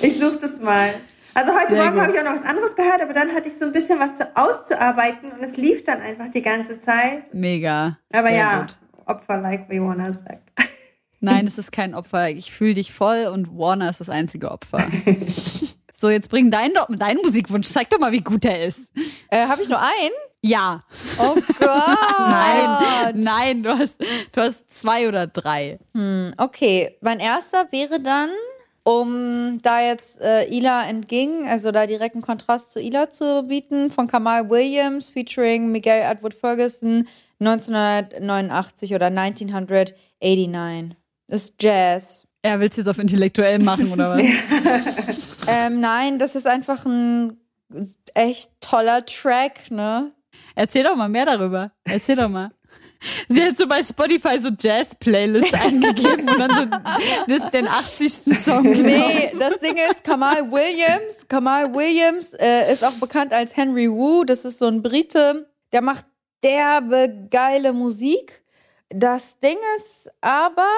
Ich suche das mal. Also heute Sehr Morgen habe ich auch noch was anderes gehört, aber dann hatte ich so ein bisschen was zu auszuarbeiten und es lief dann einfach die ganze Zeit. Mega. Aber Sehr ja, Gut. Opfer like Rihanna sagt. Nein, es ist kein Opfer. Ich fühle dich voll und Warner ist das einzige Opfer. So, jetzt bring deinen, deinen Musikwunsch. Zeig doch mal, wie gut er ist. Äh, Habe ich nur einen? Ja. Oh Gott. Nein, nein, du hast, du hast zwei oder drei. Okay, mein erster wäre dann, um da jetzt äh, Ila entging, also da direkt einen Kontrast zu Ila zu bieten, von Kamal Williams featuring Miguel Atwood Ferguson 1989 oder 1989. Ist Jazz. Er will's jetzt auf intellektuell machen, oder was? Ähm, nein, das ist einfach ein echt toller Track, ne? Erzähl doch mal mehr darüber. Erzähl doch mal. Sie hat so bei Spotify so Jazz-Playlist eingegeben und dann so das, den 80. Song. Nee, das Ding ist, Kamal Williams, Kamal Williams äh, ist auch bekannt als Henry Wu. Das ist so ein Brite, der macht derbe geile Musik. Das Ding ist aber,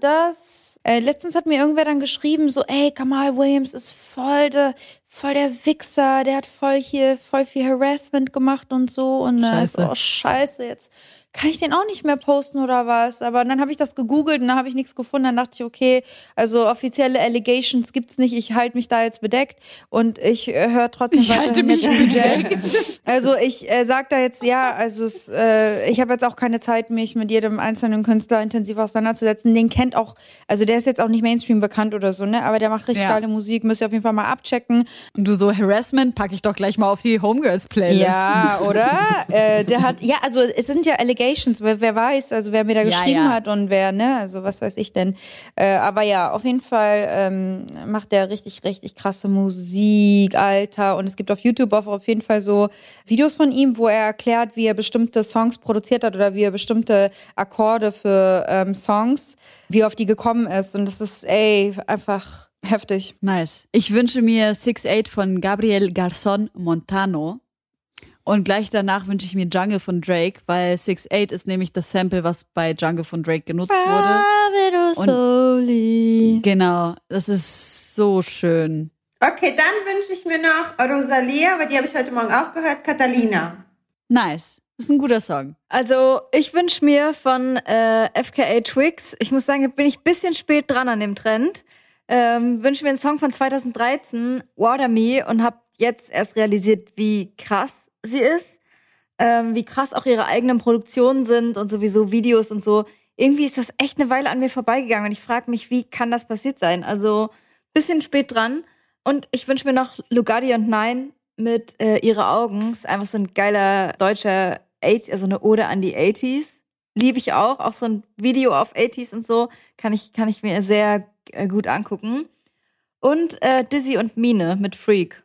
dass äh, letztens hat mir irgendwer dann geschrieben, so, ey, Kamal Williams ist voll der, voll der Wichser, der hat voll hier voll viel Harassment gemacht und so. Und ist Scheiße. oh scheiße, jetzt kann ich den auch nicht mehr posten oder was? Aber dann habe ich das gegoogelt und dann habe ich nichts gefunden. Dann dachte ich, okay, also offizielle Allegations gibt's nicht. Ich halte mich da jetzt bedeckt und ich äh, höre trotzdem Ich halte mich Jazz. Also ich äh, sag da jetzt ja, also es, äh, ich habe jetzt auch keine Zeit, mich mit jedem einzelnen Künstler intensiv auseinanderzusetzen. Den kennt auch, also der ist jetzt auch nicht Mainstream bekannt oder so, ne? Aber der macht richtig Ja. geile Musik. Müsst ihr auf jeden Fall mal abchecken. Und du so, Harassment packe ich doch gleich mal auf die Homegirls-Playlist. Ja, oder? äh, der hat, ja, also es sind ja Allegations, wer, wer weiß, also wer mir da Ja, geschrieben ja. hat und wer, ne, also was weiß ich denn. Äh, aber ja, auf jeden Fall ähm, macht der richtig, richtig krasse Musik, Alter. Und es gibt auf YouTube auch auf jeden Fall so Videos von ihm, wo er erklärt, wie er bestimmte Songs produziert hat oder wie er bestimmte Akkorde für ähm, Songs, wie er auf die gekommen ist. Und das ist, ey, einfach heftig. Nice. Ich wünsche mir 6-8 von Gabriel Garzon Montano. Und gleich danach wünsche ich mir Jungle von Drake, weil 6-8 ist nämlich das Sample, was bei Jungle von Drake genutzt wurde. Und Genau, das ist so schön. Okay, dann wünsche ich mir noch Rosalia, aber die habe ich heute Morgen auch gehört, Catalina. Nice. Das ist ein guter Song. Also, ich wünsche mir von äh, FKA Twigs, ich muss sagen, da bin ich ein bisschen spät dran an dem Trend, ähm, wünsche mir einen Song von 2013, Water Me, und habe jetzt erst realisiert, wie krass sie ist, ähm, wie krass auch ihre eigenen Produktionen sind und sowieso Videos und so. Irgendwie ist das echt eine Weile an mir vorbeigegangen und ich frage mich, wie kann das passiert sein? Also, bisschen spät dran. Und ich wünsche mir noch Lugardi und Nein mit äh, Ihre Augen. Ist einfach so ein geiler deutscher, 8, also eine Ode an die 80s. Liebe ich auch. Auch so ein Video auf 80s und so kann ich, kann ich mir sehr äh, gut angucken. Und äh, Dizzy und Mine mit Freak.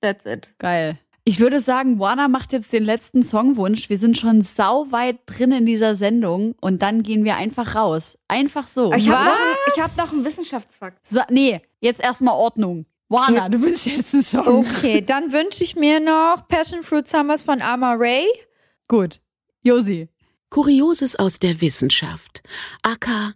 That's it. Geil. Ich würde sagen, Warner macht jetzt den letzten Songwunsch. Wir sind schon sau weit drin in dieser Sendung und dann gehen wir einfach raus. Einfach so. Ich habe noch, hab noch einen Wissenschaftsfakt. So, nee, jetzt erstmal Ordnung. Warner, du wünschst jetzt einen Song. Okay, dann wünsche ich mir noch Passion Fruit Summers von Ama Ray. Gut. Josi. Kurioses aus der Wissenschaft. aka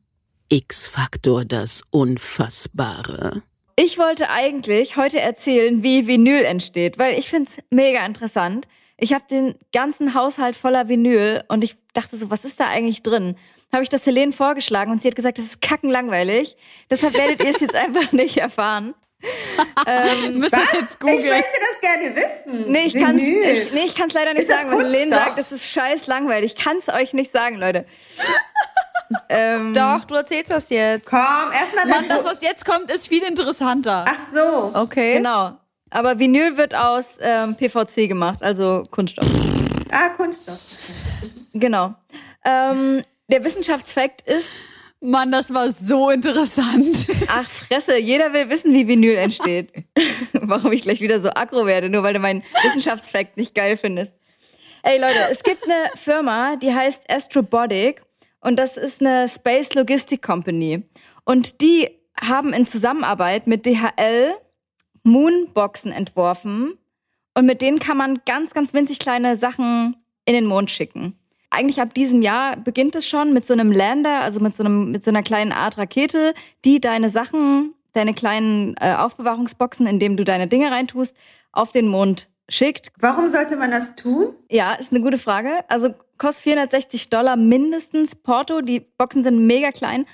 X-Faktor das Unfassbare. Ich wollte eigentlich heute erzählen, wie Vinyl entsteht, weil ich find's mega interessant. Ich habe den ganzen Haushalt voller Vinyl und ich dachte so, was ist da eigentlich drin? Habe ich das Helene vorgeschlagen und sie hat gesagt, das ist kackenlangweilig. Deshalb werdet ihr es jetzt einfach nicht erfahren. Du müsst das jetzt Ich googeln. möchte das gerne wissen. Nee, ich kann's, Vinyl. ich, nee, ich kann's leider nicht Ist sagen, weil Helene sagt, das ist scheiß langweilig. Ich kann's euch nicht sagen, Leute. Ähm, Doch, du erzählst das jetzt. Komm, erstmal Mann, das, was jetzt kommt, ist viel interessanter. Ach so. Okay. Genau. Aber Vinyl wird aus ähm, PVC gemacht, also Kunststoff. Ah, Kunststoff. Genau. Ähm, der Wissenschaftsfakt ist, Mann, das war so interessant. ach Fresse, jeder will wissen, wie Vinyl entsteht. Warum ich gleich wieder so aggro werde, nur weil du meinen Wissenschaftsfakt nicht geil findest. Ey Leute, es gibt eine Firma, die heißt Astrobotic und das ist eine Space Logistic Company. Und die haben in Zusammenarbeit mit DHL Moonboxen entworfen und mit denen kann man ganz, ganz winzig kleine Sachen in den Mond schicken. Eigentlich ab diesem Jahr beginnt es schon mit so einem Lander, also mit so, einem, mit so einer kleinen Art Rakete, die deine Sachen, deine kleinen äh, Aufbewahrungsboxen, in dem du deine Dinge reintust, auf den Mond schickt. Warum sollte man das tun? Ja, ist eine gute Frage. Also kostet 460 Dollar mindestens Porto. Die Boxen sind mega klein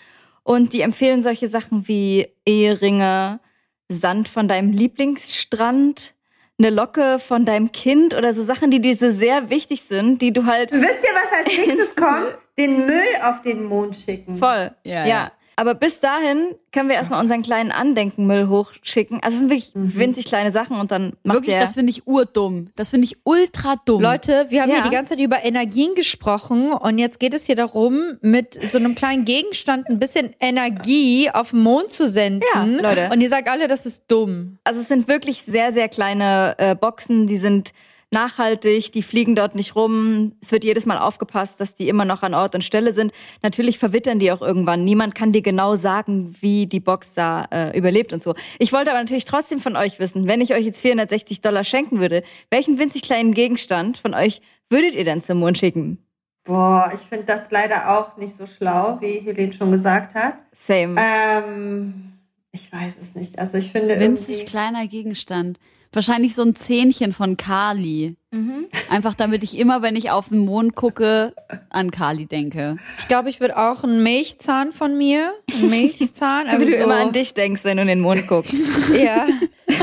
und die empfehlen solche Sachen wie Eheringe, Sand von deinem Lieblingsstrand, eine Locke von deinem Kind oder so Sachen, die dir so sehr wichtig sind, die du halt Wisst ihr, was als nächstes kommt? Den Müll auf den Mond schicken. voll. Ja, Ja. ja. Aber bis dahin können wir erstmal unseren kleinen Andenkenmüll hochschicken. Also es sind wirklich winzig kleine Sachen und dann macht Wirklich, der das finde ich urdumm. Das finde ich ultra dumm. Leute, wir haben Ja. hier die ganze Zeit über Energien gesprochen und jetzt geht es hier darum, mit so einem kleinen Gegenstand ein bisschen Energie auf den Mond zu senden. Ja, Leute. Und ihr sagt alle, das ist dumm. Also es sind wirklich sehr, sehr kleine äh, Boxen, die sind nachhaltig, die fliegen dort nicht rum. Es wird jedes Mal aufgepasst, dass die immer noch an Ort und Stelle sind. Natürlich verwittern die auch irgendwann. Niemand kann dir genau sagen, wie die Box da äh, überlebt und so. Ich wollte aber natürlich trotzdem von euch wissen, wenn ich euch jetzt 460 Dollar schenken würde, welchen winzig kleinen Gegenstand von euch würdet ihr denn zum Mond schicken? Boah, ich finde das leider auch nicht so schlau, wie Helene schon gesagt hat. Same. Ähm, ich weiß es nicht. Also ich finde Winzig kleiner Gegenstand. Wahrscheinlich so ein Zähnchen von Kali. Mhm. Einfach damit ich immer, wenn ich auf den Mond gucke, an Kali denke. Ich glaube, ich würde auch einen Milchzahn von mir. Einen Milchzahn. Also du so, immer an dich denkst, wenn du in den Mond guckst. Ja,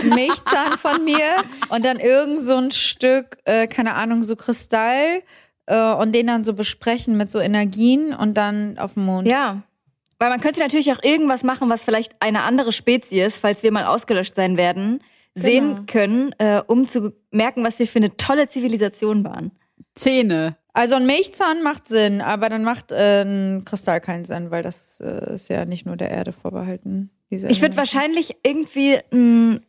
Milchzahn von mir und dann irgend so ein Stück, äh, keine Ahnung, so Kristall äh, und den dann so besprechen mit so Energien und dann auf dem Mond. Ja. Weil man könnte natürlich auch irgendwas machen, was vielleicht eine andere Spezies, falls wir mal ausgelöscht sein werden, sehen können, äh, um zu merken, was wir für eine tolle Zivilisation waren. Zähne. Also ein Milchzahn macht Sinn, aber dann macht äh, ein Kristall keinen Sinn, weil das äh, ist ja nicht nur der Erde vorbehalten. Diese Ich würde wahrscheinlich irgendwie einen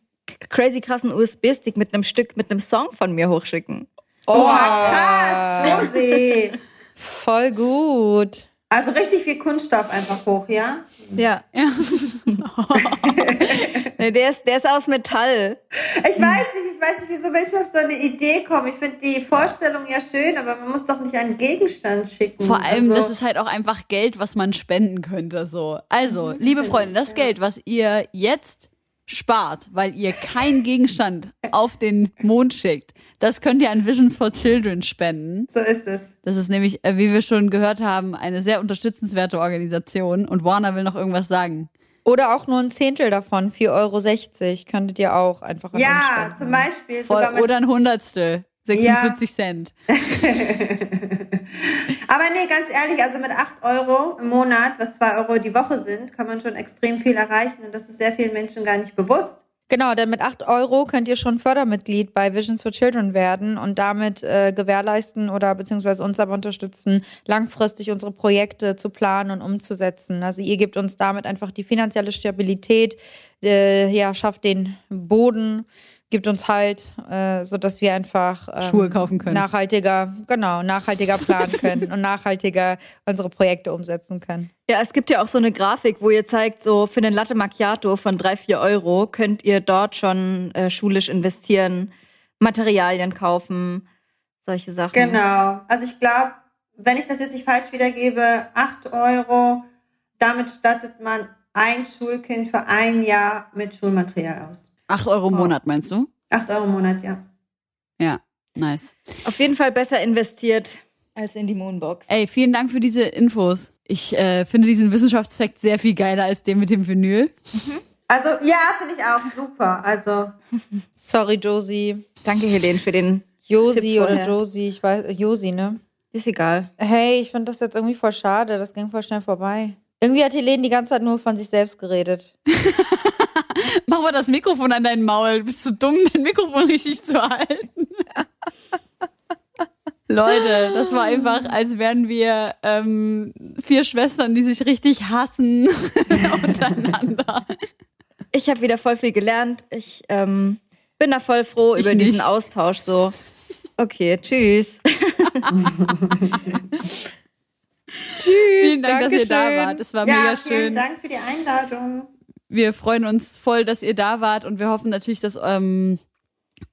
crazy krassen USB-Stick mit einem Stück, mit einem Song von mir hochschicken. Oh, Krass, Rosi. voll gut. Also richtig viel Kunststoff einfach hoch, ja? Ja. nee, der, ist, der ist aus Metall. Ich weiß nicht, ich weiß nicht, wieso Menschen auf so eine Idee kommen. Ich finde die Vorstellung ja schön, aber man muss doch nicht einen Gegenstand schicken. Vor allem, also, das ist halt auch einfach Geld, was man spenden könnte. So. Also, liebe Freunde, das Geld, was ihr jetzt spart, weil ihr keinen Gegenstand auf den Mond schickt, das könnt ihr an Visions for Children spenden. So ist es. Das ist nämlich, äh, wie wir schon gehört haben, eine sehr unterstützenswerte Organisation. Und Warner will noch irgendwas sagen. Oder auch nur ein Zehntel davon, 4,60 Euro, könntet ihr auch einfach an Ja, zum Beispiel. Voll, oder ein Hundertstel. 46 Cent. aber nee, ganz ehrlich, also mit 8 Euro im Monat, was 2 Euro die Woche sind, kann man schon extrem viel erreichen. Und das ist sehr vielen Menschen gar nicht bewusst. Genau, denn mit 8 Euro könnt ihr schon Fördermitglied bei Visions for Children werden und damit äh, gewährleisten oder beziehungsweise uns aber unterstützen, langfristig unsere Projekte zu planen und umzusetzen. Also ihr gebt uns damit einfach die finanzielle Stabilität, äh, ja, schafft den Boden, gibt uns halt, äh, sodass wir einfach ähm, Schuhe kaufen können. nachhaltiger, genau, nachhaltiger planen können und nachhaltiger unsere Projekte umsetzen können. Ja, es gibt ja auch so eine Grafik, wo ihr zeigt, so für einen Latte Macchiato von drei, vier Euro könnt ihr dort schon äh, schulisch investieren, Materialien kaufen, solche Sachen. Genau. Also ich glaube, wenn ich das jetzt nicht falsch wiedergebe, 8 Euro, damit stattet man ein Schulkind für ein Jahr mit Schulmaterial aus. 8 Euro im Monat, meinst du? 8 Euro im Monat, ja. Ja, nice. Auf jeden Fall besser investiert als in die Moonbox. Ey, vielen Dank für diese Infos. Ich äh, finde diesen Wissenschaftsfakt sehr viel geiler als den mit dem Vinyl. Also ja, finde ich auch super. Also Sorry, Josie. Danke, Helene, für den. Josi Tipp oder. Josie, ich weiß, Josi, ne? Ist egal. Hey, ich finde das jetzt irgendwie voll schade. Das ging voll schnell vorbei. Irgendwie hat Helene die ganze Zeit nur von sich selbst geredet. Mach mal das Mikrofon an dein Maul. Du bist zu dumm, dein Mikrofon richtig zu halten. Leute, das war einfach, als wären wir ähm, vier Schwestern, die sich richtig hassen untereinander. Ich habe wieder voll viel gelernt. Ich ähm, bin da voll froh Ich über diesen nicht. Austausch. So, okay, tschüss. Vielen Dank, dass ihr da Dankeschön. wart. Es war ja, mega vielen schön. Dank für die Einladung. Wir freuen uns voll, dass ihr da wart und wir hoffen natürlich, dass ähm,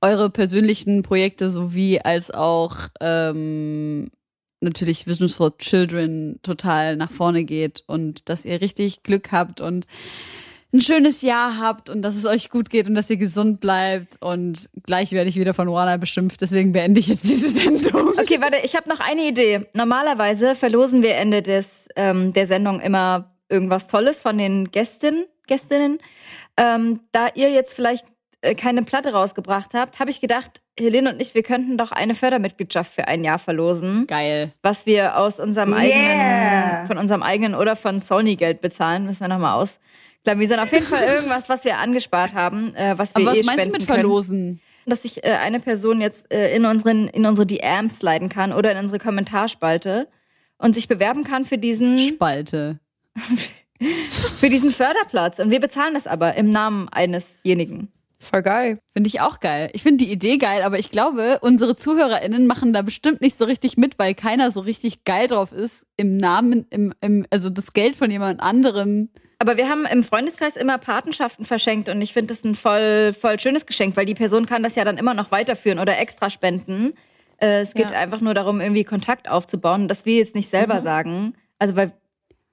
eure persönlichen Projekte sowie als auch ähm, natürlich Visions for Children total nach vorne geht und dass ihr richtig Glück habt und ein schönes Jahr habt und dass es euch gut geht und dass ihr gesund bleibt und gleich werde ich wieder von Warner beschimpft, deswegen beende ich jetzt diese Sendung. Okay, warte, ich habe noch eine Idee. Normalerweise verlosen wir Ende des, ähm, der Sendung immer irgendwas Tolles von den Gästinnen. Gästinnen. Ähm, da ihr jetzt vielleicht äh, keine Platte rausgebracht habt, habe ich gedacht, Helene und ich, wir könnten doch eine Fördermitgliedschaft für ein Jahr verlosen, Geil. was wir aus unserem Yeah. eigenen, von unserem eigenen oder von Sony Geld bezahlen. Müssen wir nochmal aus. Klar, wir sind auf jeden Fall irgendwas, was wir angespart haben, äh, was wir Aber was eh meinst du mit können verlosen? dass sich äh, eine Person jetzt äh, in unseren in unsere DMs sliden kann oder in unsere Kommentarspalte und sich bewerben kann für diesen Spalte. für diesen Förderplatz und wir bezahlen das aber im Namen einesjenigen. Voll geil. Finde ich auch geil. Ich finde die Idee geil, aber ich glaube, unsere ZuhörerInnen machen da bestimmt nicht so richtig mit, weil keiner so richtig geil drauf ist, im Namen, im, im, also das Geld von jemand anderem. Aber wir haben im Freundeskreis immer Patenschaften verschenkt und ich finde das ein voll voll schönes Geschenk, weil die Person kann das ja dann immer noch weiterführen oder extra spenden. Äh, es geht Ja. einfach nur darum, irgendwie Kontakt aufzubauen, dass wir jetzt nicht selber sagen, also weil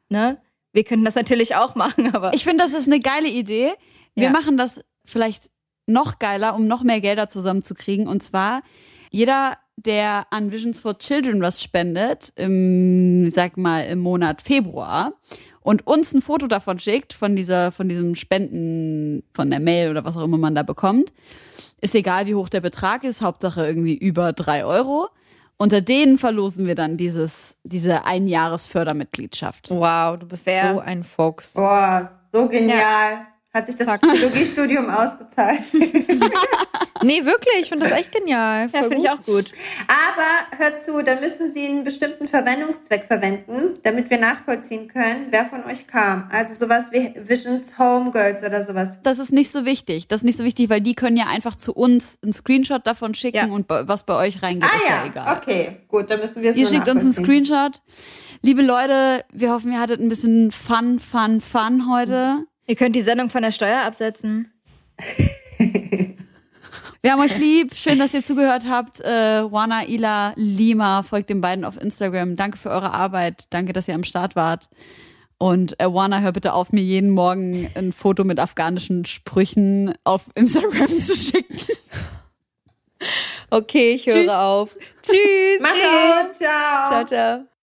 ne, wir könnten das natürlich auch machen, aber Ich finde, das ist eine geile Idee. Wir Ja. machen das vielleicht noch geiler, um noch mehr Gelder zusammenzukriegen. Und zwar jeder, der an Visions for Children was spendet, im, ich sag mal, im Monat Februar und uns ein Foto davon schickt, von dieser, von diesem Spenden, von der Mail oder was auch immer man da bekommt, ist egal, wie hoch der Betrag ist, Hauptsache irgendwie über drei Euro. Unter denen verlosen wir dann dieses, diese Einjahresfördermitgliedschaft. Wow, du bist Wer- so ein Fuchs. Boah, so genial. Hat sich das Psychologiestudium ausgezahlt. Nee, wirklich, ich finde das echt genial. Ja, finde ich auch gut. Aber hört zu, da müssen Sie einen bestimmten Verwendungszweck verwenden, damit wir nachvollziehen können, wer von euch kam. Also sowas wie Visions Homegirls oder sowas. Das ist nicht so wichtig. Das ist nicht so wichtig, weil die können ja einfach zu uns einen Screenshot davon schicken Ja. und was bei euch reingeht, Ah ist ja, ja, egal. okay, gut, dann müssen wir es Ihr nur schickt uns einen. Screenshot. Liebe Leute, wir hoffen, ihr hattet ein bisschen Fun, Fun, Fun heute. Ihr könnt die Sendung von der Steuer absetzen. Wir haben euch lieb. Schön, dass ihr zugehört habt. Äh, Juana, Ila, Lima, folgt den beiden auf Instagram. Danke für eure Arbeit. Danke, dass ihr am Start wart. Und äh, Juana, hör bitte auf, mir jeden Morgen ein Foto mit afghanischen Sprüchen auf Instagram zu schicken. Okay, ich höre Tschüss. auf. Tschüss. Macht's gut, ciao. Ciao, ciao.